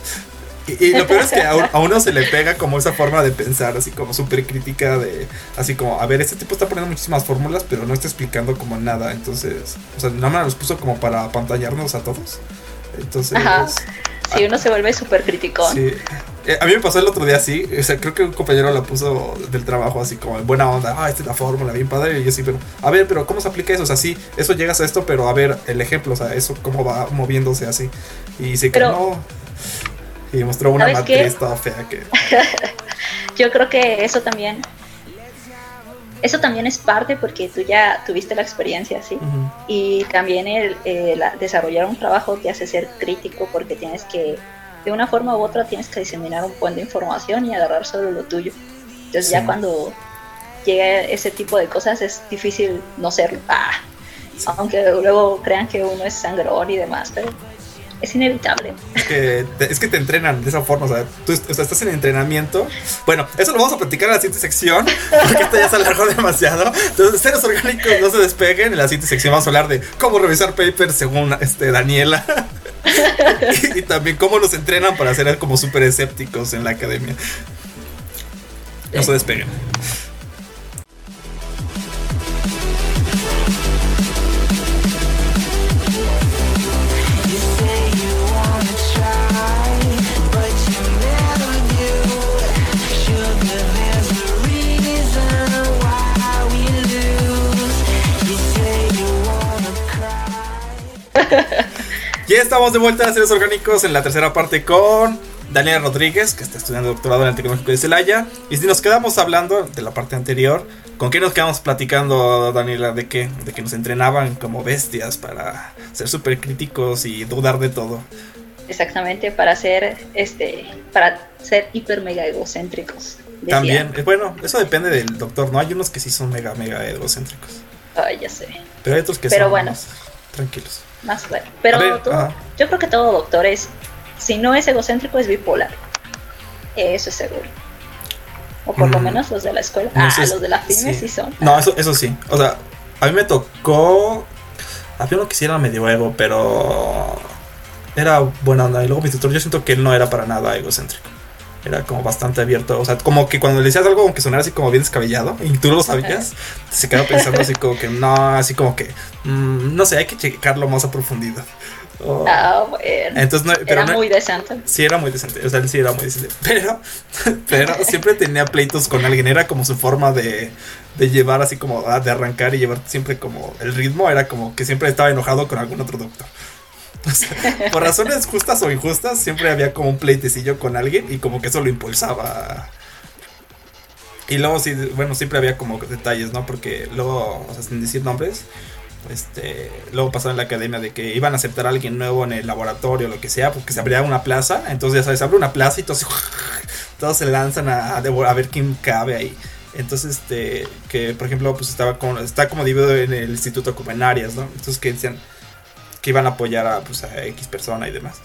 Y, y, lo peor es que a, uno se le pega como esa forma de pensar, así como súper crítica de, así como, a ver, este tipo está poniendo muchísimas fórmulas, pero no está explicando como nada, entonces, o sea, nada más los puso como para apantallarnos a todos. Entonces, si uno se vuelve súper criticón. Sí. Eh, a mí me pasó el otro día así, o sea, creo que un compañero la puso del trabajo así como en buena onda, ah, esta es la fórmula, bien padre, y yo sí, pero, a ver, pero ¿cómo se aplica eso? O sea, sí, eso llegas a esto, pero a ver, el ejemplo, o sea, eso cómo va moviéndose así. Y se no. Y mostró una matriz toda fea que... yo creo que eso también eso también es parte porque tú ya tuviste la experiencia, ¿sí? Y también el, desarrollar un trabajo te hace ser crítico porque tienes que, de una forma u otra, tienes que diseminar un buen de información y agarrar solo lo tuyo. Entonces ya cuando llega ese tipo de cosas es difícil no serlo. Ah, aunque luego crean que uno es sangrón y demás, pero es inevitable. Es que, te, entrenan de esa forma, o sea, tú estás en entrenamiento. Bueno, eso lo vamos a platicar en la siguiente sección, porque esto ya se alargó demasiado. Entonces, seres orgánicos no se despeguen. En la siguiente sección vamos a hablar de cómo revisar papers según este, Daniela. y, y, también cómo nos entrenan para ser como súper escépticos en la academia. No se despeguen. Ya estamos de vuelta a Seres Orgánicos en la tercera parte con Daniel Rodríguez, que está estudiando doctorado en el Tecnológico de Celaya. Y si nos quedamos hablando de la parte anterior, ¿con qué nos quedamos platicando, Daniela? ¿De qué? De que nos entrenaban como bestias para ser súper críticos y dudar de todo. Exactamente, para ser, este, para ser hiper mega egocéntricos. También, eh, bueno, eso depende del doctor, ¿no? Hay unos que sí son mega, mega egocéntricos. Ay, ya sé. Pero hay otros que son más tranquilos. Más bueno. Pero yo creo que todo doctor es, si no es egocéntrico, es bipolar. Eso es seguro. O por lo mm. menos los de la escuela. ah, los de la FIME sí. son. No, eso, eso sí. O sea, a mí me tocó. Había uno que sí era medio ego, pero. Era buena onda. Y luego mi tutor, yo siento que él no era para nada egocéntrico era como bastante abierto. O sea, como que cuando le decías algo, aunque sonara así como bien descabellado, y tú lo sabías, se quedaba pensando así como que no, así como que, mm, no sé, hay que checarlo más a profundidad. ah, bueno. Entonces, no, era muy decente. Sí, era muy decente. O sea, él sí era muy decente. Pero, pero siempre tenía pleitos con alguien. Era como su forma de, de llevar así como, ah, de arrancar y llevar siempre como el ritmo. Era como que siempre estaba enojado con algún otro doctor. Por razones justas o injustas, siempre había como un pleitecillo con alguien y como que eso lo impulsaba. Y luego sí, bueno, siempre había como detalles, ¿no? Porque luego, sin decir nombres, este, luego pasaba en la academia de que iban a aceptar a alguien nuevo en el laboratorio o lo que sea, porque se abría una plaza, entonces ya sabes, abre una plaza y todos, todos se lanzan a, ver quién cabe ahí. Entonces, este, que por ejemplo, pues estaba como, está como dividido en el instituto como en áreas, ¿no? Entonces que decían, que iban a apoyar a, pues, a X persona y demás.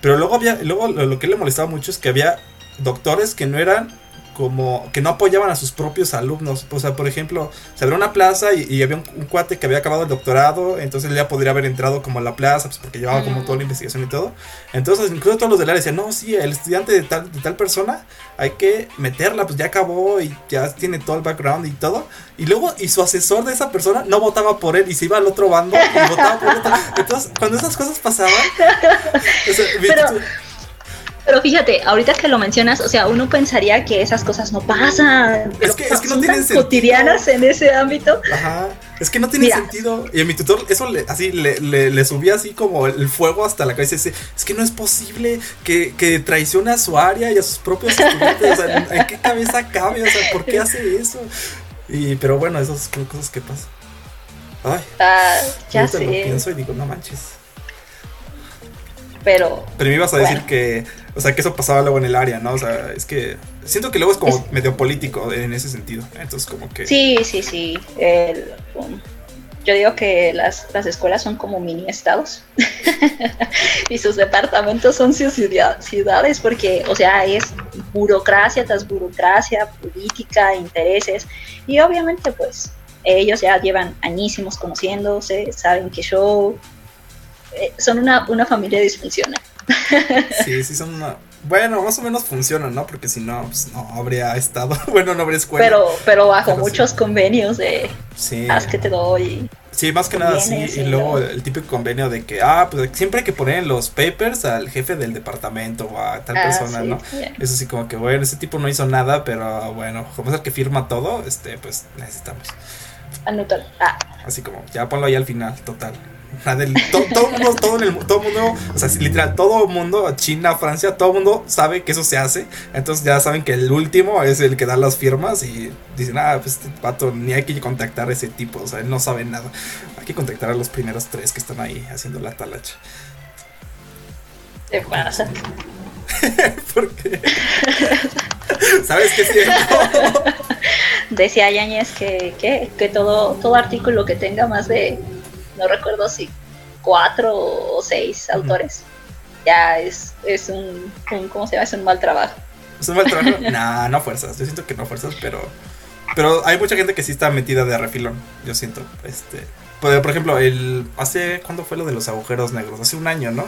Pero luego había, luego lo, que le molestaba mucho es que había doctores que no eran como que no apoyaban a sus propios alumnos. O sea, por ejemplo, se abrió una plaza y, había un, cuate que había acabado el doctorado, entonces él ya podría haber entrado como a la plaza, pues porque llevaba como toda la investigación y todo. Entonces, incluso todos los del área decían, no, sí, el estudiante de tal, de tal persona hay que meterla, pues ya acabó y ya tiene todo el background y todo. Y luego, y su asesor de esa persona no votaba por él y se iba al otro bando y votaba por otro. Entonces, cuando esas cosas pasaban, pero fíjate, ahorita que lo mencionas, o sea, uno pensaría que esas cosas no pasan. es que, es que no tienen sentido. cotidianas en ese ámbito. Ajá. Es que no tiene sentido. Y a mi tutor, eso le, así le, le, subía así como el fuego hasta la cabeza. Dice, es que no es posible que, que traicione a su área y a sus propios estudiantes. o sea, ¿en qué cabeza cabe? O sea, ¿por qué hace eso? Y, pero bueno, esas son cosas que pasan. Ay. Ah, ya sé. lo pienso y digo, no manches. Pero. Pero me ibas a decir que o sea, que eso pasaba luego en el área, ¿no? O sea, es que siento que luego es como medio político en ese sentido. Entonces, como que. Sí, sí, sí. Um, yo digo que las, escuelas son como mini estados y sus departamentos son ciudades porque, o sea, es burocracia tras burocracia, política, intereses y obviamente pues ellos ya llevan añísimos conociéndose, saben que yo eh, son una, una familia disfuncional. Sí, sí son una... Bueno, más o menos funcionan, ¿no? Porque si no, pues no habría estado, bueno, no habría escuela. Pero, pero bajo muchos convenios de sí. haz que te doy. Sí, más que nada sí, y luego el típico convenio de que, ah, pues siempre hay que poner en los papers al jefe del departamento o a tal ah, persona, ¿no? Eso sí, como que, bueno, ese tipo no hizo nada, pero bueno, como es el que firma todo, este, pues necesitamos. Anotar. Ah. Así como, ya ponlo ahí al final, total todo, el mundo, todo, el, todo mundo, o sea, literal, todo el mundo, China, Francia, todo el mundo sabe que eso se hace. Entonces ya saben que el último es el que da las firmas y dicen, ah, pues este pato, ni hay que contactar a ese tipo, o sea, él no sabe nada. Hay que contactar a los primeros tres que están ahí haciendo la talacha. ¿Qué pasa? ¿Por qué? ¿Sabes qué cierto? Decía Yañez que, que, que todo, todo artículo que tenga más de no recuerdo si cuatro o seis autores. Ya es, es un, ¿cómo se llama? Es un mal trabajo. ¿Es un mal trabajo? nah, no fuerzas. Yo siento que no fuerzas, pero. Pero hay mucha gente que sí está metida de refilón. Yo siento. Este. Por, ejemplo, el. Hace. ¿Cuándo fue lo de los agujeros negros? Hace un año, ¿no?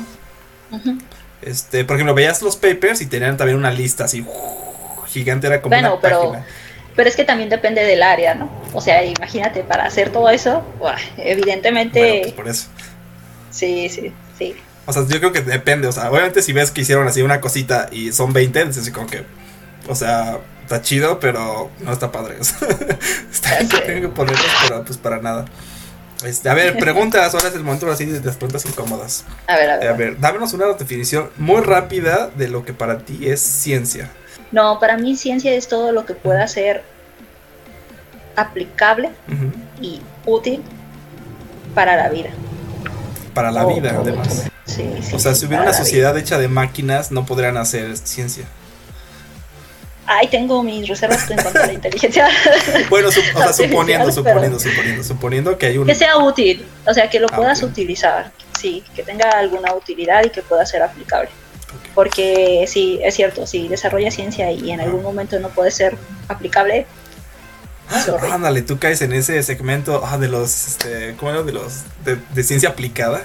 Este, por ejemplo, veías los papers y tenían también una lista así gigante, era como bueno, pero, pero es que también depende del área, ¿no? O sea, imagínate, para hacer todo eso, evidentemente... Pues por eso. Sí, sí, sí. O sea, yo creo que depende, o sea, obviamente si ves que hicieron así una cosita y son 20, entonces así como que, o sea, está chido, pero no está padre. está bien que que ponerlos, pero pues para nada. Este, a ver, preguntas, ahora es el momento así de las preguntas incómodas. A ver, a ver. A ver, dámonos una definición muy rápida de lo que para ti es ciencia. No, para mí ciencia es todo lo que pueda ser aplicable y útil para la vida. Para la O- vida, o- además. Sí, sí, O sea, sí, si hubiera una sociedad hecha de máquinas, no podrían hacer ciencia. Ay, tengo mis reservas en cuanto a la inteligencia. Bueno, su- o sea, suponiendo, suponiendo, suponiendo, suponiendo que hay un... que sea útil, o sea, que lo Ah, puedas utilizar, sí, que tenga alguna utilidad y que pueda ser aplicable. Porque sí, es cierto, si desarrolla ciencia y en algún momento no puede ser aplicable, sorry. Ándale, tú caes en ese segmento ah, de los, este, ¿cómo era? De los, de, de ciencia aplicada.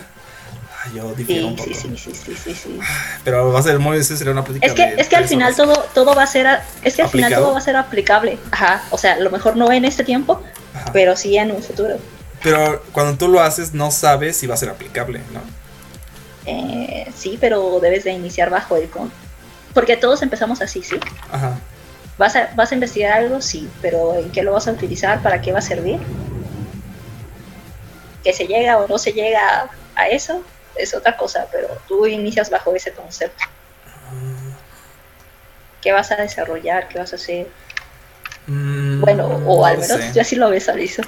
Ah, yo difiero un sí, poco. sí, sí, sí, sí, sí, sí. Pero va a ser muy, sería una plática Es que, de es que al final horas. todo, todo va a ser, a- es que al final ¿Aplicado? todo va a ser aplicable. Ajá, o sea, a lo mejor no en este tiempo, Ajá. pero sí en un futuro. Pero cuando tú lo haces, no sabes si va a ser aplicable, ¿no? Eh, sí, pero debes de iniciar bajo el con. Porque todos empezamos así, sí. Ajá. ¿Vas a, ¿Vas a investigar algo? Sí, pero ¿en qué lo vas a utilizar? ¿Para qué va a servir? Que se llega o no se llega a eso es otra cosa, pero tú inicias bajo ese concepto. ¿Qué vas a desarrollar? ¿Qué vas a hacer? Mm, Bueno, o no al menos sé. yo así lo visualizo.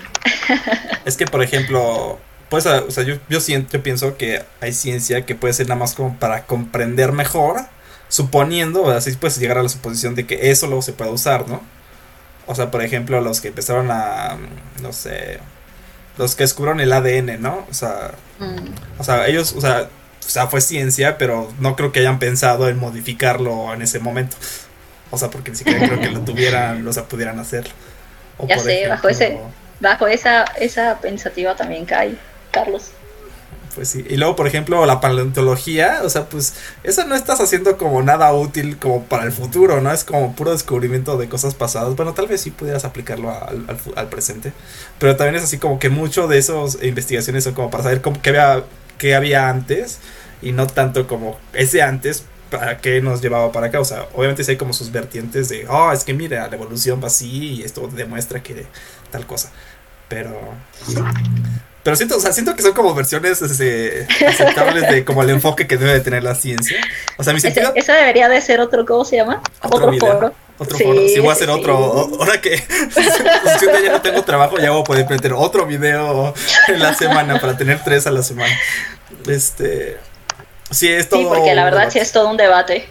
Es que, por ejemplo, pues, o sea, yo, yo siento, yo pienso que hay ciencia que puede ser nada más como para comprender mejor, suponiendo, o así puedes llegar a la suposición de que eso luego se puede usar, ¿no? O sea, por ejemplo, los que empezaron a, no sé, los que descubrieron el ADN, ¿no? O sea, Mm, o sea, ellos, o sea, o sea, fue ciencia, pero no creo que hayan pensado en modificarlo en ese momento. O sea, porque ni siquiera creo que lo tuvieran, o sea, pudieran hacerlo. O Ya sé, bajo ese- Bajo esa, esa pensativa también cae, Carlos. Pues sí. Y luego, por ejemplo, la paleontología, o sea, pues eso no estás haciendo como nada útil como para el futuro, ¿no? Es como puro descubrimiento de cosas pasadas. Bueno, tal vez sí pudieras aplicarlo al, presente. Pero también es así como que mucho de esas investigaciones son como para saber qué, había, qué había antes y no tanto como ese antes para qué nos llevaba para acá. O sea, obviamente sí hay como sus vertientes de, oh, es que mira, la evolución va así y esto demuestra que tal cosa. Pero... Pero siento, o sea, siento que son como versiones este, aceptables de como el enfoque que debe de tener la ciencia. O sea, mi sentido... ese debería de ser otro, ¿cómo se llama? Otro video. Otro foro. Si voy a hacer sí. otro, ahora que si ya no tengo trabajo, ya voy a poder meter otro video en la semana para tener tres a la semana. Este, sí, es todo. Sí, porque la verdad sí es todo un debate.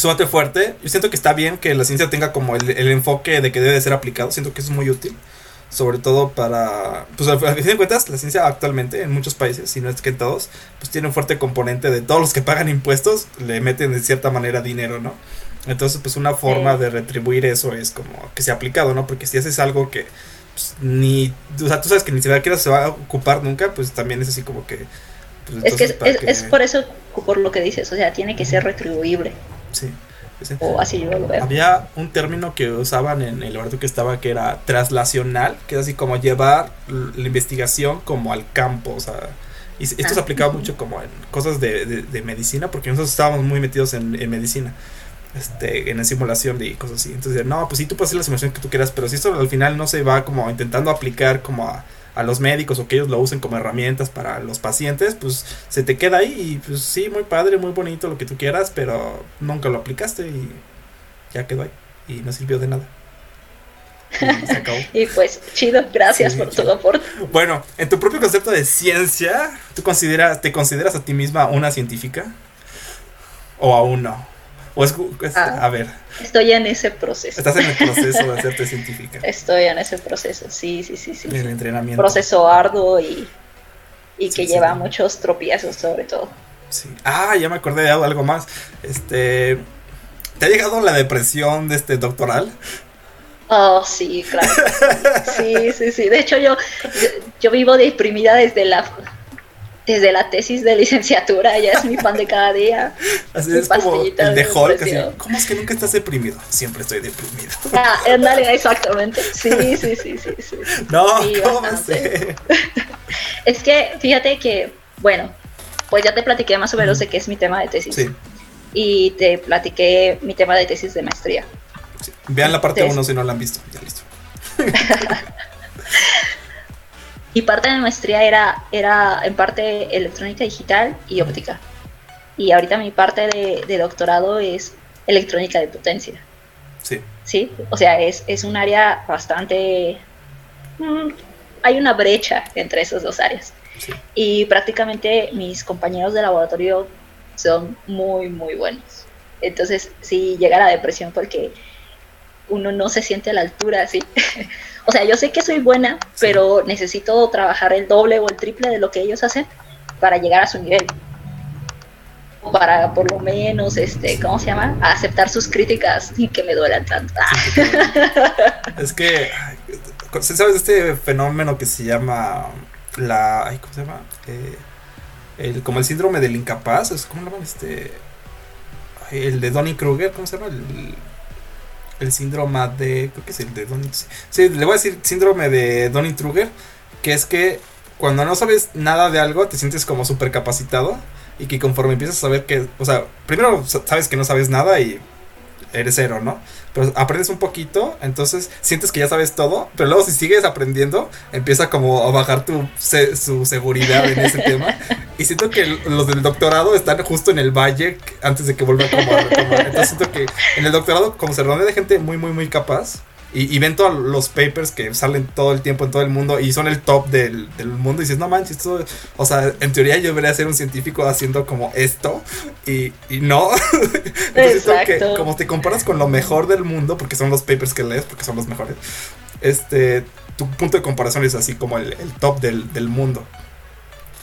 Debate fuerte. Yo siento que está bien que la ciencia tenga como el, el enfoque de que debe de ser aplicado. Siento que es muy útil. Sobre todo para. Pues al fin de cuentas, la ciencia actualmente en muchos países, si no es que en todos, pues tiene un fuerte componente de todos los que pagan impuestos, le meten de cierta manera dinero, ¿no? Entonces, pues una forma Sí. de retribuir eso es como que sea aplicado, ¿no? Porque si haces algo que pues, ni. O sea, tú sabes que ni siquiera se va a ocupar nunca, pues también es así como que. pues, Es que es por eso, por lo que dices, o sea, tiene que ser retribuible. Sí, O así yo lo veo. Había un término que usaban en el laboratorio que estaba que era traslacional, que es así como llevar la investigación como al campo, o sea, y esto se Ah, aplicaba mucho como en cosas de, de- de medicina, porque nosotros estábamos muy metidos en, en medicina, este, en la simulación de cosas así. Entonces, no, pues sí, tú puedes hacer la simulación que tú quieras, pero si esto al final no se va como intentando aplicar como a, a los médicos o que ellos lo usen como herramientas para los pacientes, pues se te queda ahí y pues sí, muy padre, muy bonito lo que tú quieras, pero nunca lo aplicaste y ya quedó ahí y no sirvió de nada. Y se acabó. Y pues, chido, gracias Sí, por tu chido. aporte. Bueno, en tu propio concepto de ciencia, ¿tú consideras, te consideras a ti misma una científica? ¿O aún no? O es, es- Ah. a ver, Estoy en ese proceso. estás en el proceso de hacerte científica. Estoy en ese proceso, sí, sí, sí, sí. En el entrenamiento. Proceso arduo y, y que Sí, sí. lleva muchos tropiezos sobre todo. Sí. Ah, ya me acordé de algo más. Este, ¿te ha llegado la depresión de este doctoral? Oh, sí, claro. Sí, sí, sí. De hecho, yo, yo, yo vivo deprimida desde la desde la tesis de licenciatura, ya es mi pan de cada día. Así es como pastillita el de Hulk, así. ¿cómo es que nunca estás deprimido? Siempre estoy deprimido. Ah, ándale, exactamente. Sí, sí, sí, sí, sí. No, Sí, ¿cómo sé? Es que fíjate que, bueno, pues ya te platiqué más o menos de qué es mi tema de tesis. Sí, Y te platiqué mi tema de tesis de maestría. sí. Vean la parte Entonces- 1 si no la han visto. Ya listo. Mi parte de maestría era, era en parte electrónica digital y óptica. Y ahorita mi parte de, doctorado es electrónica de potencia. Sí. Sí, o sea, es, es un área bastante... Mm, hay una brecha entre esas dos áreas. Y prácticamente mis compañeros de laboratorio son muy, muy buenos. Entonces, si llega la depresión porque uno no se siente a la altura, ¿sí? o sea, yo sé que soy buena, pero necesito trabajar el doble o el triple de lo que ellos hacen para llegar a su nivel. O para por lo menos, este, ¿cómo se llama? aceptar sus críticas y que me duelan tanto. es que, ¿sabes este fenómeno que se llama la, ¿cómo se llama? Eh, el, como el síndrome del incapaz, ¿cómo lo llaman? Este, el de Donny Kruger, ¿cómo se llama? El, el síndrome de, creo que es el de Donny, sí, le voy a decir síndrome de Donny Kruger, que es que cuando no sabes nada de algo, te sientes como súper capacitado y que conforme empiezas a saber que, o sea, primero sabes que no sabes nada y eres cero, ¿no? Pero aprendes un poquito, entonces sientes que ya sabes todo, pero luego si sigues aprendiendo, empieza como a bajar tu su seguridad en ese tema. Y siento que los del doctorado están justo en el valle antes de que vuelva a retomar. Entonces siento que en el doctorado, como se rodea de gente muy, muy, muy capaz, y, ven todos los papers que salen todo el tiempo en todo el mundo y son el top del, mundo y dices, no manches, esto, o sea, en teoría yo debería ser un científico haciendo como esto y, no. Exacto. como te comparas con lo mejor del mundo, porque son los papers que lees, porque son los mejores, este, tu punto de comparación es así como el, top del, del mundo.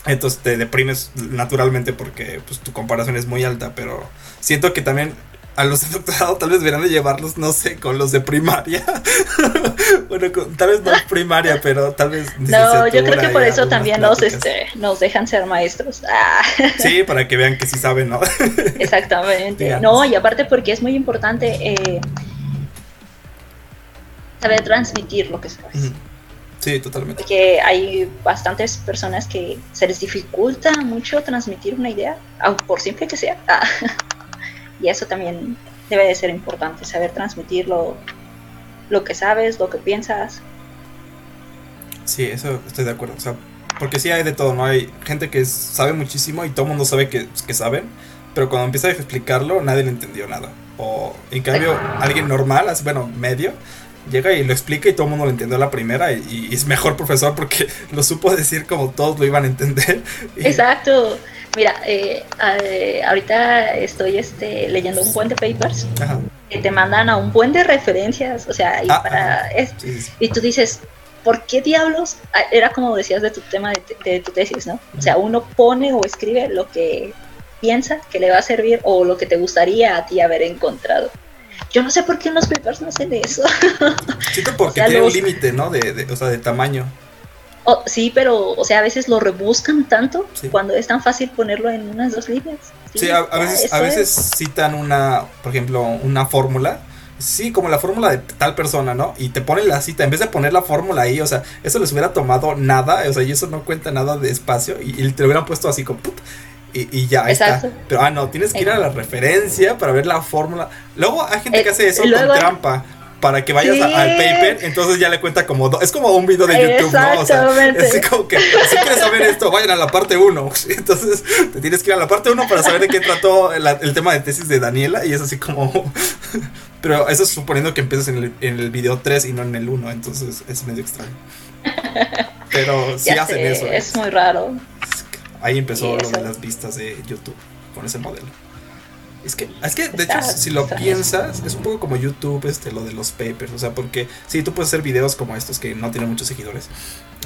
Entonces te deprimes naturalmente porque pues, tu comparación es muy alta, pero siento que también a los de doctorado tal vez deberían de llevarlos, no sé, con los de primaria. bueno, tal vez no primaria, pero tal vez... No, yo creo que por eso también nos, este, nos dejan ser maestros. Ah. Sí, para que vean que sí saben, ¿no? Exactamente. No, y aparte porque es muy importante eh, saber transmitir lo que sabes. Sí, totalmente. Porque hay bastantes personas que se les dificulta mucho transmitir una idea, por simple que sea. Ah. Y eso también debe de ser importante, saber transmitir lo, que sabes, lo que piensas. Sí, eso estoy de acuerdo. O sea, porque sí hay de todo, ¿no? Hay gente que sabe muchísimo y todo el mundo sabe que, que saben, pero cuando empieza a explicarlo nadie le entendió nada. O en cambio, alguien normal, bueno, medio, llega y lo explica y todo el mundo lo entendió a la primera y, es mejor profesor porque lo supo decir como todos lo iban a entender. Exacto. Mira, eh, eh, ahorita estoy este, leyendo un buen de papers que te mandan a un buen de referencias, o sea, y, ah, para, y tú dices, ¿por qué diablos? Ah, era como decías de tu tema de, tu tesis, ¿no? O sea, uno pone o escribe lo que piensa que le va a servir o lo que te gustaría a ti haber encontrado. Yo no sé por qué en los papers no hacen eso. Siento porque tiene un límite, ¿no? De, o sea, de tamaño sí, pero, o sea, a veces lo rebuscan tanto cuando es tan fácil ponerlo en unas dos líneas. Sí, a, veces, a veces citan una, por ejemplo, una fórmula. Sí, como la fórmula de tal persona, ¿no? Y te ponen la cita, en vez de poner la fórmula ahí, o sea, eso les hubiera tomado nada, o sea, y eso no cuenta nada de espacio, y, te lo hubieran puesto así como, y, y, ya está. Pero, ah, no, tienes que ir a la referencia para ver la fórmula. Luego hay gente que hace eso con trampa para que vayas al paper, entonces ya le cuenta como es como un video de YouTube, ¿no? O sea, es como que si quieres saber esto, vayan a la parte 1. Entonces, te tienes que ir a la parte 1 para saber de qué trató el, tema de tesis de Daniela y es así como pero eso es suponiendo que empieces en el, en el video 3 y no en el 1, entonces es medio extraño. Pero sí hacen eso. ¿eh? Es muy raro. Ahí empezó lo de las vistas de YouTube con ese modelo. Es que, es que de hecho, si lo piensas, es un poco como YouTube, este, lo de los papers. O sea, porque sí, tú puedes hacer videos como estos que no tienen muchos seguidores.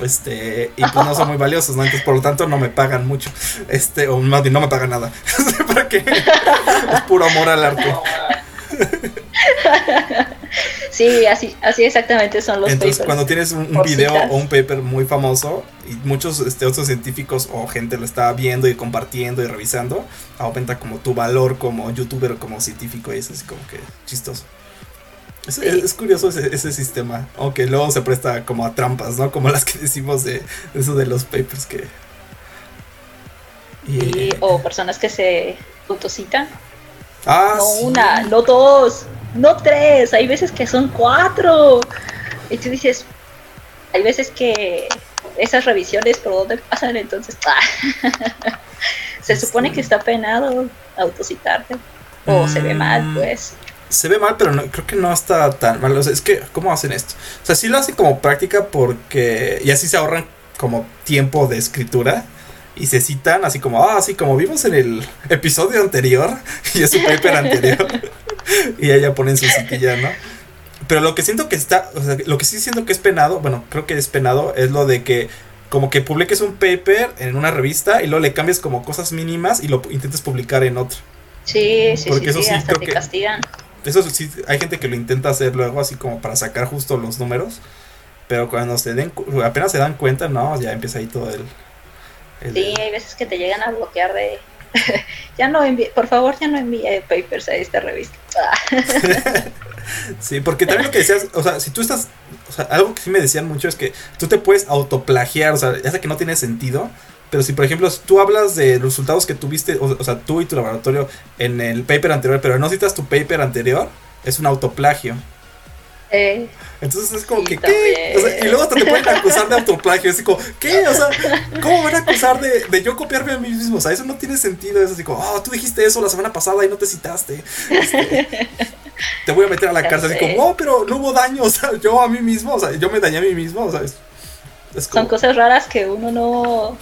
Este, y pues no son muy valiosos, ¿no? Entonces, por lo tanto, no me pagan mucho. Este, o más bien, no me pagan nada. ¿Para qué? Es puro amor al arte. Sí, así, así exactamente son los Entonces, cuando tienes un, video o un paper muy famoso y muchos este, otros científicos o gente lo está viendo y compartiendo y revisando, aumenta como tu valor como youtuber o como científico y eso es como que chistoso. Es, curioso ese, sistema, aunque luego se presta como a trampas, ¿no? Como las que decimos de, eso de los papers que... o personas que se autocitan. Ah, no una, no dos no tres, hay veces que son cuatro. Y tú dices, hay veces que esas revisiones por dónde pasan, entonces ah, se supone que está penado autocitarte o se ve mal, mm, pues. Se ve mal, pero no, creo que no está tan mal. O sea, es que, ¿cómo hacen esto? O sea, sí lo hacen como práctica porque. Y así se ahorran como tiempo de escritura. Y se citan así como, ah, así como vimos en el episodio anterior. Y es su paper anterior. y ella ponen su citilla, ¿no? Pero lo que siento que está, o sea, lo que sí siento que es penado, bueno, creo que es penado, es lo de que como que publiques un paper en una revista y luego le cambias como cosas mínimas y lo intentes publicar en otro. Sí, sí, Porque sí, eso sí, hasta te castigan. Eso sí, hay gente que lo intenta hacer luego así como para sacar justo los números, pero cuando se den, apenas se dan cuenta, no, ya empieza ahí todo el... sí, hay veces que te llegan a bloquear de... ya no envíe, por favor, ya no envíe papers a esta revista. Sí, porque también lo que decías, o sea, si tú estás, o sea, algo que sí me decían mucho es que tú te puedes autoplagiar, o sea, ya sé que no tiene sentido, pero si por ejemplo tú hablas de resultados que tuviste, o, sea, tú y tu laboratorio en el paper anterior, pero no citas tu paper anterior, es un autoplagio. Eh, Entonces es como que, ¿qué? O sea, y luego hasta te pueden acusar de autoplagio. Es como, ¿qué? O sea, ¿cómo van a acusar de, de, yo copiarme a mí mismo? O sea, eso no tiene sentido. Es así como, oh, tú dijiste eso la semana pasada y no te citaste. Este, te voy a meter a la cárcel. Así como, oh, pero no hubo daño. O sea, yo a mí mismo, o sea, yo me dañé a mí mismo. O sea, es, Son cosas raras que uno no.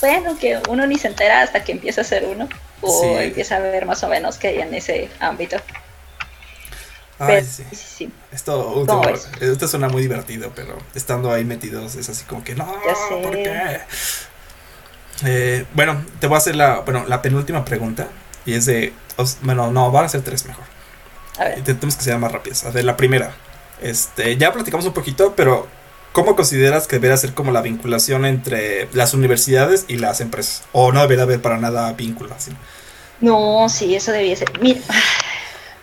Bueno, que uno ni se entera hasta que empieza a ser uno. O empieza a ver más o menos que hay en ese ámbito. Ay, sí. sí, Esto, esto suena muy divertido, pero estando ahí metidos es así como que no, ¿por qué? Eh, bueno, te voy a hacer la, bueno, la penúltima pregunta. Y es de. bueno, no, van a ser tres mejor. A ver. Intentemos que sean más rápidas. A ver, la primera. Este, ya platicamos un poquito, pero ¿cómo consideras que debería ser como la vinculación entre las universidades y las empresas? ¿O no debería haber para nada vínculo así? No, sí, eso debía ser. Mira,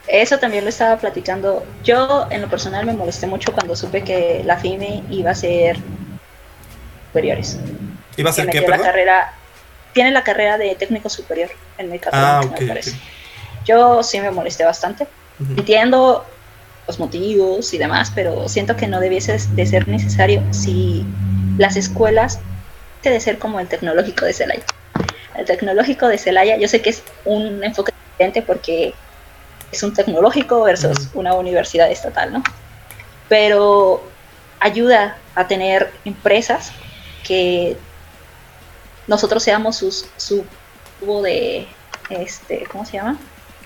eso también lo estaba platicando. Yo, en lo personal, me molesté mucho cuando supe que la FIME iba a ser superiores. ¿Iba a ser qué, la carrera Tiene la carrera de técnico superior en el ah, me parece. Yo sí me molesté bastante. Entiendo los motivos y demás, pero siento que no debiese de ser necesario si las escuelas de ser como el tecnológico de Celaya. El tecnológico de Celaya, yo sé que es un enfoque diferente porque es un tecnológico versus una universidad estatal, ¿no? Pero ayuda a tener empresas que nosotros seamos sus, su tubo de, este, ¿cómo se llama?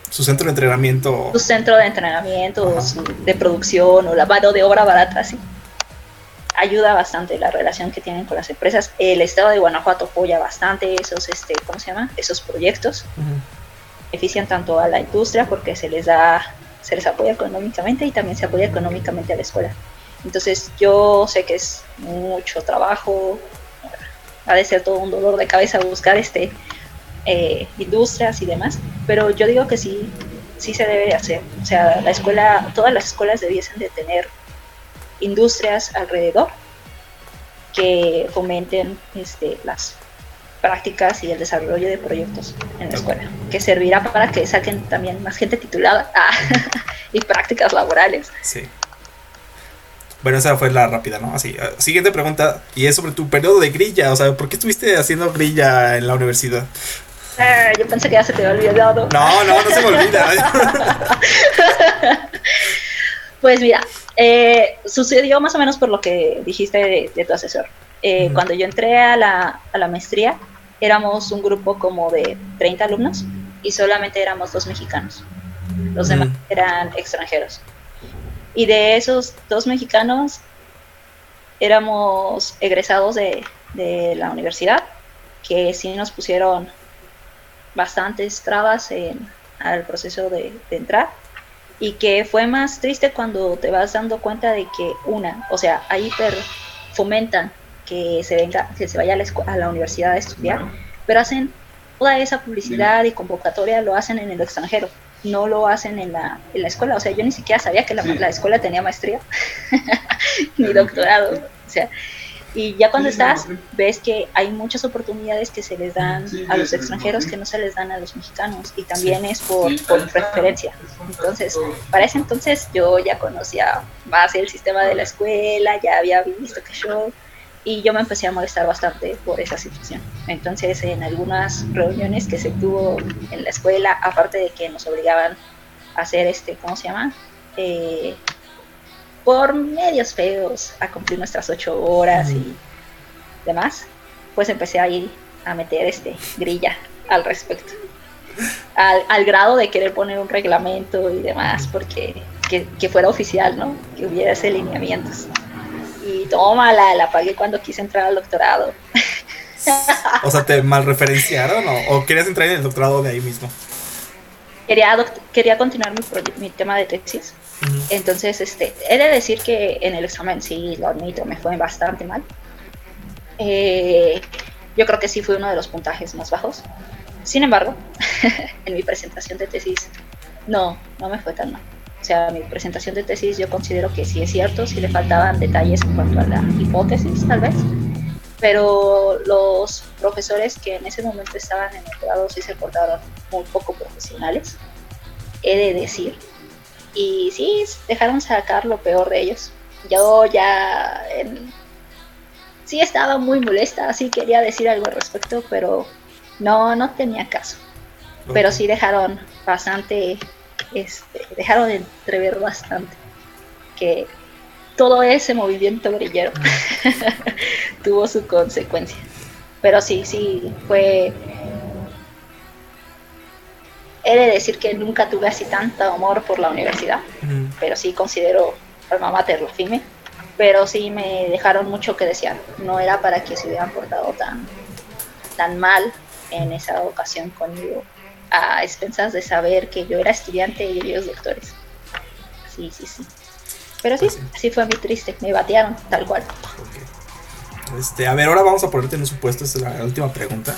Su centro de entrenamiento. Su centro de entrenamiento, de producción o lavado de obra barata, sí. Ayuda bastante la relación que tienen con las empresas. El estado de Guanajuato apoya bastante esos, este, ¿cómo se llama? Esos proyectos benefician tanto a la industria porque se les da, se les apoya económicamente y también se apoya económicamente a la escuela. Entonces yo sé que es mucho trabajo, ha de ser todo un dolor de cabeza buscar este eh, industrias y demás, pero yo digo que sí, sí se debe hacer. O sea, la escuela, todas las escuelas debiesen de tener industrias alrededor que fomenten este, las prácticas y el desarrollo de proyectos en la escuela, que servirá para que saquen también más gente titulada ah, y prácticas laborales. Sí. Bueno, esa fue la rápida, ¿no? Así, eh, siguiente pregunta, y es sobre tu periodo de grilla, o sea, ¿por qué estuviste haciendo grilla en la universidad? Eh, yo pensé que ya se te había olvidado. No, no, no se me olvida. pues mira, eh, sucedió más o menos por lo que dijiste de, tu asesor. Cuando yo entré a la, a la maestría, éramos un grupo como de 30 alumnos y solamente éramos dos mexicanos. Los demás eran extranjeros. Y de esos dos mexicanos éramos egresados de, la universidad, que sí nos pusieron bastantes trabas en, al proceso de, de, entrar y que fue más triste cuando te vas dando cuenta de que una, o sea, ahí fomentan que se venga, que se vaya a la, a la universidad a estudiar, pero hacen toda esa publicidad y convocatoria lo hacen en el extranjero, no lo hacen en la, en la escuela. O sea, yo ni siquiera sabía que la, la escuela tenía maestría ni doctorado. O sea, y ya cuando estás, ves que hay muchas oportunidades que se les dan a los extranjeros que no se les dan a los mexicanos y también es por, por preferencia. Entonces, para ese entonces yo ya conocía más el sistema de la escuela, ya había visto que yo y yo me empecé a molestar bastante por esa situación. Entonces, en algunas reuniones que se tuvo en la escuela, aparte de que nos obligaban a hacer este, ¿cómo se llama? Eh, por medios feos, a cumplir nuestras ocho horas y demás, pues empecé a ir a meter este grilla al respecto. Al, al grado de querer poner un reglamento y demás, porque que, que fuera oficial, ¿no? Que hubiera ese lineamientos y tómala, la pagué cuando quise entrar al doctorado. o sea, ¿te mal referenciaron o, querías entrar en el doctorado de ahí mismo? Quería, quería continuar mi, mi tema de tesis. Entonces, este, he de decir que en el examen, sí, lo admito, me fue bastante mal. Eh, yo creo que sí fue uno de los puntajes más bajos. Sin embargo, en mi presentación de tesis, no, no me fue tan mal. O sea, mi presentación de tesis yo considero que sí es cierto, sí le faltaban detalles en cuanto a la hipótesis, tal vez, pero los profesores que en ese momento estaban en el grado sí se portaron muy poco profesionales, he de decir, y sí, dejaron sacar lo peor de ellos. Yo ya sí estaba muy molesta, sí quería decir algo al respecto, pero no, no tenía caso. Pero sí dejaron bastante este, dejaron de entrever bastante que todo ese movimiento grillero tuvo su consecuencia. Pero sí, sí, fue... He de decir que nunca tuve así tanto amor por la universidad, pero sí considero alma mater la FIME, pero sí me dejaron mucho que desear. No era para que se hubieran portado tan, tan mal en esa ocasión conmigo a expensas de saber que yo era estudiante y ellos doctores. Sí, sí, sí. Pero sí, pues sí, fue muy triste, me batearon, tal cual. Este, a ver, ahora vamos a ponerte en un supuesto, esta es la última pregunta.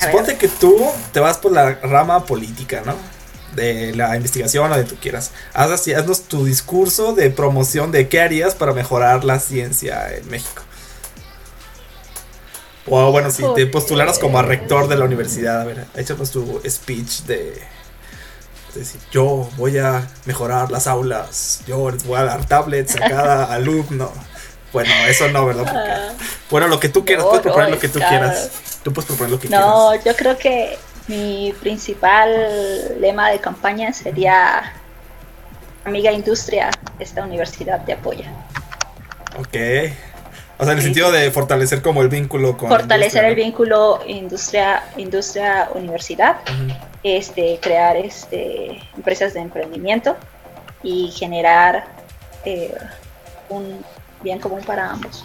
Suponte que tú te vas por la rama política, ¿no? De la investigación o de tú quieras. Haz así, haznos tu discurso de promoción de qué harías para mejorar la ciencia en México. O bueno, si te postularas como a rector de la universidad, a ver, échanos tu speech de, decir, yo voy a mejorar las aulas, yo les voy a dar tablets a cada alumno. Bueno, eso no, ¿verdad? Ah. bueno, lo que tú quieras, puedes proponer lo que tú quieras. Tú puedes proponer lo que quieras. No, yo creo que mi principal lema de campaña sería Amiga Industria, esta universidad te apoya. Ok. O sea, en el sentido de fortalecer como el vínculo con... Fortalecer el vínculo industria, industria, universidad, este, crear este, empresas de emprendimiento y generar eh, un bien común para ambos.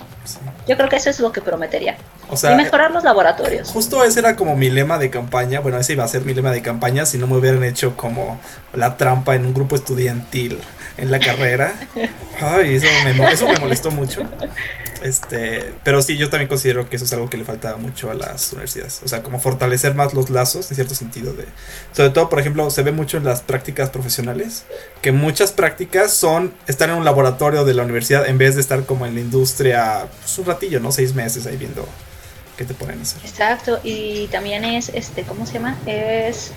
Yo creo que eso es lo que prometería. y mejorar los laboratorios. Justo ese era como mi lema de campaña. Bueno, ese iba a ser mi lema de campaña si no me hubieran hecho como la trampa en un grupo estudiantil en la carrera. Ay, eso me, eso me molestó mucho. Este, pero sí, yo también considero que eso es algo que le falta mucho a las universidades. O sea, como fortalecer más los lazos, en cierto sentido. de Sobre todo, por ejemplo, se ve mucho en las prácticas profesionales, que muchas prácticas son estar en un laboratorio de la universidad en vez de estar como en la industria pues, un ratillo, ¿no? Seis meses ahí viendo qué te ponen a hacer. Exacto, y también es, este, ¿cómo se llama? Es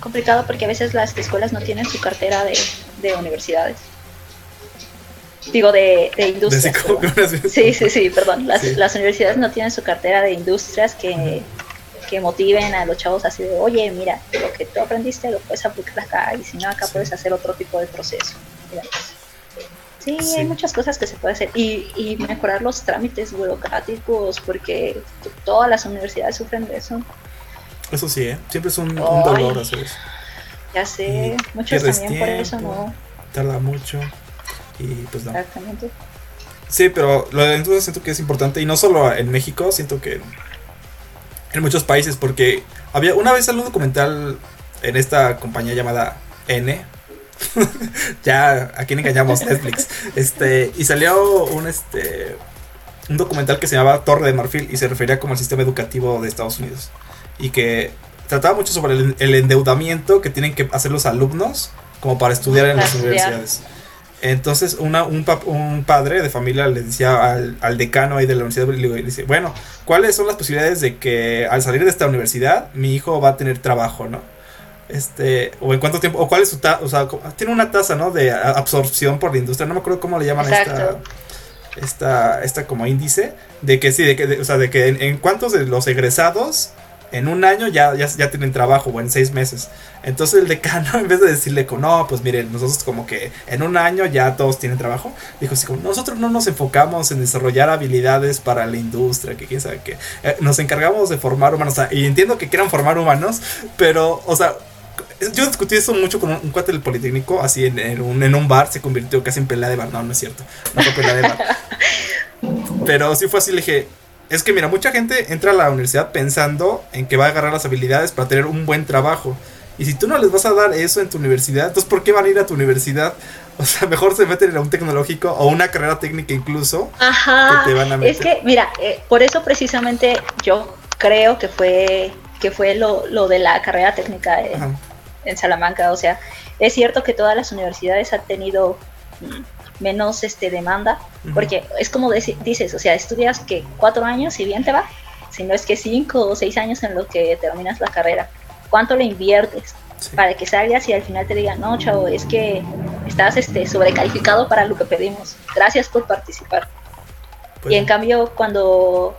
complicado porque a veces las escuelas no tienen su cartera de, de universidades digo, de, de industrias. sí, sí, sí, perdón. Las, las, universidades no tienen su cartera de industrias que, que, motiven a los chavos así de, oye, mira, lo que tú aprendiste lo puedes aplicar acá y si no, acá puedes hacer otro tipo de proceso. Sí, hay muchas cosas que se puede hacer y, y mejorar los trámites burocráticos porque todas las universidades sufren de eso. Eso sí, ¿eh? siempre es un, dolor hacer eso. Ya sé, muchos también por eso no. Tarda mucho. Y pues no. Exactamente. Sí, pero lo de entonces siento que es importante y no solo en México, siento que en muchos países porque había una vez algún documental en esta compañía llamada N. ya a quién engañamos Netflix. Este, y salió un este un documental que se llamaba Torre de Marfil y se refería como al sistema educativo de Estados Unidos y que trataba mucho sobre el, endeudamiento que tienen que hacer los alumnos como para estudiar en las universidades. Entonces una, un, un, padre de familia le decía al, decano ahí de la universidad, le dice, bueno, ¿cuáles son las posibilidades de que al salir de esta universidad mi hijo va a tener trabajo, ¿no? Este, o en cuánto tiempo, o cuál es su tasa, o sea, tiene una tasa, ¿no? De absorción por la industria, no me acuerdo cómo le llaman esta. esta, esta como índice de que sí, de que, o sea, de que en, en cuántos de los egresados en un año ya, ya, ya, tienen trabajo o en seis meses. Entonces el decano, en vez de decirle, no, pues miren, nosotros como que en un año ya todos tienen trabajo, dijo así como, nosotros no nos enfocamos en desarrollar habilidades para la industria, que quién sabe qué. Eh, nos encargamos de formar humanos. O sea, y entiendo que quieran formar humanos, pero, o sea, yo discutí eso mucho con un, cuate del Politécnico, así en, en, un, en un bar, se convirtió casi en pelea de bar. No, no es cierto. No fue pelea de bar. Pero sí fue así, le dije, es que mira, mucha gente entra a la universidad pensando en que va a agarrar las habilidades para tener un buen trabajo. Y si tú no les vas a dar eso en tu universidad, entonces ¿por qué van a ir a tu universidad? O sea, mejor se meten en un tecnológico o una carrera técnica incluso. Ajá. Que te van a meter. Es que, mira, eh, por eso precisamente yo creo que fue, que fue lo, lo de la carrera técnica en, en Salamanca. O sea, es cierto que todas las universidades han tenido menos este demanda, porque es como dices, o sea, estudias que cuatro años y bien te va, si no es que cinco o seis años en lo que terminas la carrera, ¿cuánto le inviertes? Para que salgas y al final te digan, no, chavo, es que estás este, sobrecalificado para lo que pedimos. Gracias por participar. Pues y en cambio, cuando...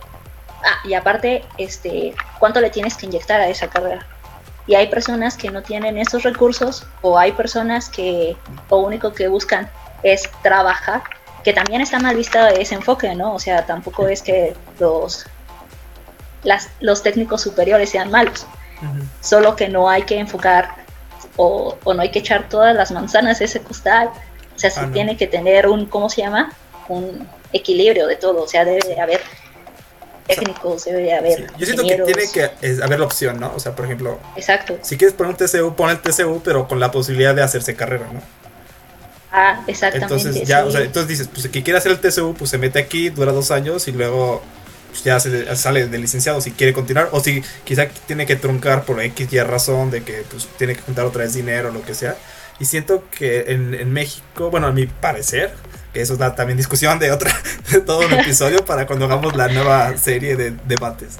Ah, y aparte, este, ¿cuánto le tienes que inyectar a esa carrera? Y hay personas que no tienen esos recursos o hay personas que lo único que buscan es trabajar, que también está mal vista ese enfoque, ¿no? O sea, tampoco es que los, las, los técnicos superiores sean malos, solo que no hay que enfocar o, o, no hay que echar todas las manzanas a ese costal, o sea, se ah, tiene que tener un, ¿cómo se llama? Un equilibrio de todo, o sea, debe haber técnicos, debe haber. Yo siento que tiene que haber la opción, ¿no? O sea, por ejemplo, Exacto. si quieres poner un TCU, pon el TCU, pero con la posibilidad de hacerse carrera, ¿no? Ah, exactamente. Entonces, ya, o sea, entonces dices, pues el que quiere hacer el TCU, pues se mete aquí, dura dos años y luego pues, ya se, sale de licenciado si quiere continuar. O si quizá tiene que truncar por X y razón de que pues tiene que juntar otra vez dinero o lo que sea. Y siento que en, en México, bueno, a mi parecer, que eso da también discusión de otra, de todo un episodio para cuando hagamos la nueva serie de debates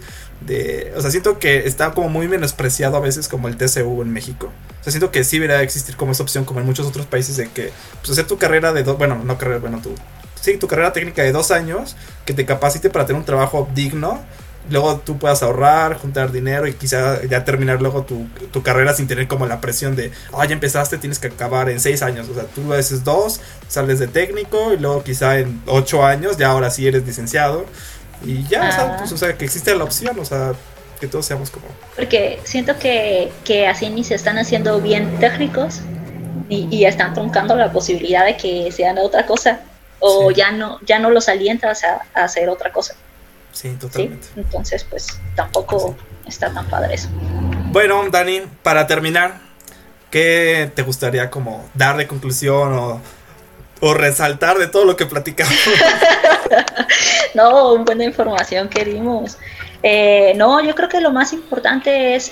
o sea, siento que está como muy menospreciado a veces como el TCU en México. O sea, siento que sí debería existir como esa opción como en muchos otros países de que pues hacer tu carrera de dos, bueno, no carrera, bueno, tu sí, tu carrera técnica de dos años que te capacite para tener un trabajo digno. Luego tú puedas ahorrar, juntar dinero y quizá ya terminar luego tu, tu carrera sin tener como la presión de, ah, ya empezaste, tienes que acabar en seis años. O sea, tú haces dos, sales de técnico y luego quizá en ocho años ya ahora sí eres licenciado. Y ya, o, sea, pues, o sea, que existe la opción, o sea, que todos seamos como... Porque siento que, que así ni se están haciendo bien técnicos y, y están truncando la posibilidad de que sean otra cosa o ya no ya no los alientas a, hacer otra cosa. Sí, totalmente. Entonces, pues tampoco está tan padre eso. Bueno, Dani, para terminar, ¿qué te gustaría como dar de conclusión o o resaltar de todo lo que platicamos. no, buena información que dimos. Eh, no, yo creo que lo más importante es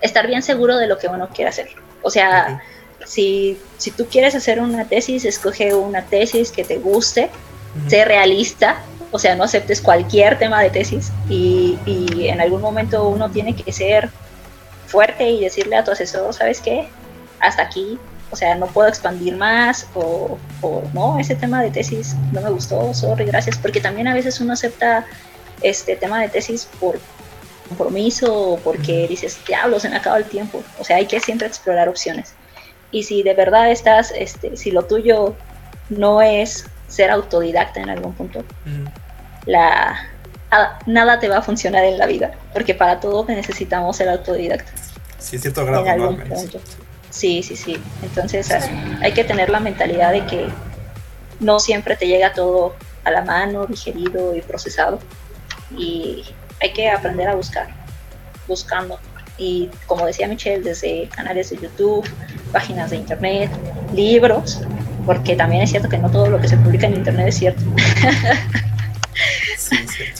estar bien seguro de lo que uno quiere hacer. O sea, si, si, tú quieres hacer una tesis, escoge una tesis que te guste, sé realista, o sea, no aceptes cualquier tema de tesis y, y en algún momento uno tiene que ser fuerte y decirle a tu asesor, ¿sabes qué? Hasta aquí, o sea, no puedo expandir más o, no, ese tema de tesis no me gustó, sorry, gracias, porque también a veces uno acepta este tema de tesis por compromiso o porque dices, diablo, se me acaba el tiempo, o sea, hay que siempre explorar opciones. Y si de verdad estás, este, si lo tuyo no es ser autodidacta en algún punto, la, nada te va a funcionar en la vida, porque para todo necesitamos ser autodidacta. Sí, cierto grado, en Sí, sí, sí. Entonces hay que tener la mentalidad de que no siempre te llega todo a la mano, digerido y procesado. Y hay que aprender a buscar, buscando. Y como decía Michelle, desde canales de YouTube, páginas de internet, libros, porque también es cierto que no todo lo que se publica en internet es cierto.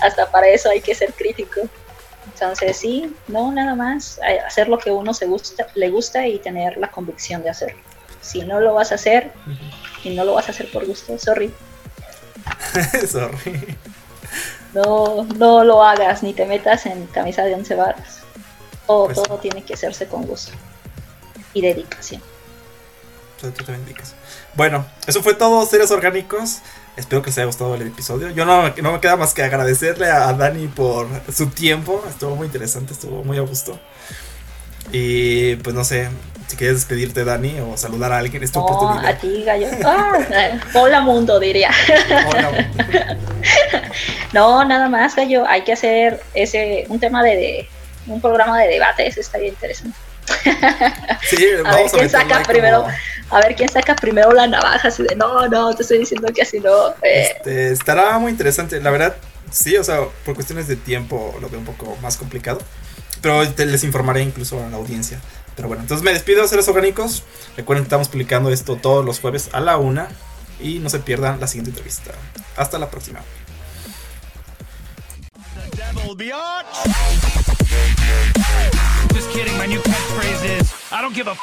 Hasta para eso hay que ser crítico. Entonces, sí, no nada más, eh, hacer lo que uno se gusta, le gusta y tener la convicción de hacerlo. Si no lo vas a hacer y no lo vas a hacer por gusto, sorry. sorry. No, no lo hagas ni te metas en camisa de once varas. Todo, pues todo tiene que hacerse con gusto y dedicación. Bueno, eso fue todo, seres orgánicos. Espero que les haya gustado el episodio. Yo no, no me queda más que agradecerle a Dani por su tiempo. Estuvo muy interesante, estuvo muy a gusto. Y pues no sé, si quieres despedirte, Dani, o saludar a alguien, es tu oportunidad. A ti, gallo. Ah, hola mundo, diría. Hola mundo. no, nada más, gallo. Hay que hacer ese un tema de, un programa de debate, eso estaría interesante. Sí, a ver quién saca primero, a ver quién saca primero la navaja, así de no, no, te estoy diciendo que así no. Eh. Este, estará muy interesante, la verdad, sí, o sea, por cuestiones de tiempo lo veo un poco más complicado. Pero les informaré incluso a la audiencia. Pero bueno, entonces me despido, seres orgánicos. Recuerden que estamos publicando esto todos los jueves a la una. Y no se pierdan la siguiente entrevista. Hasta la próxima. Just kidding, my new catchphrase is I don't give a f-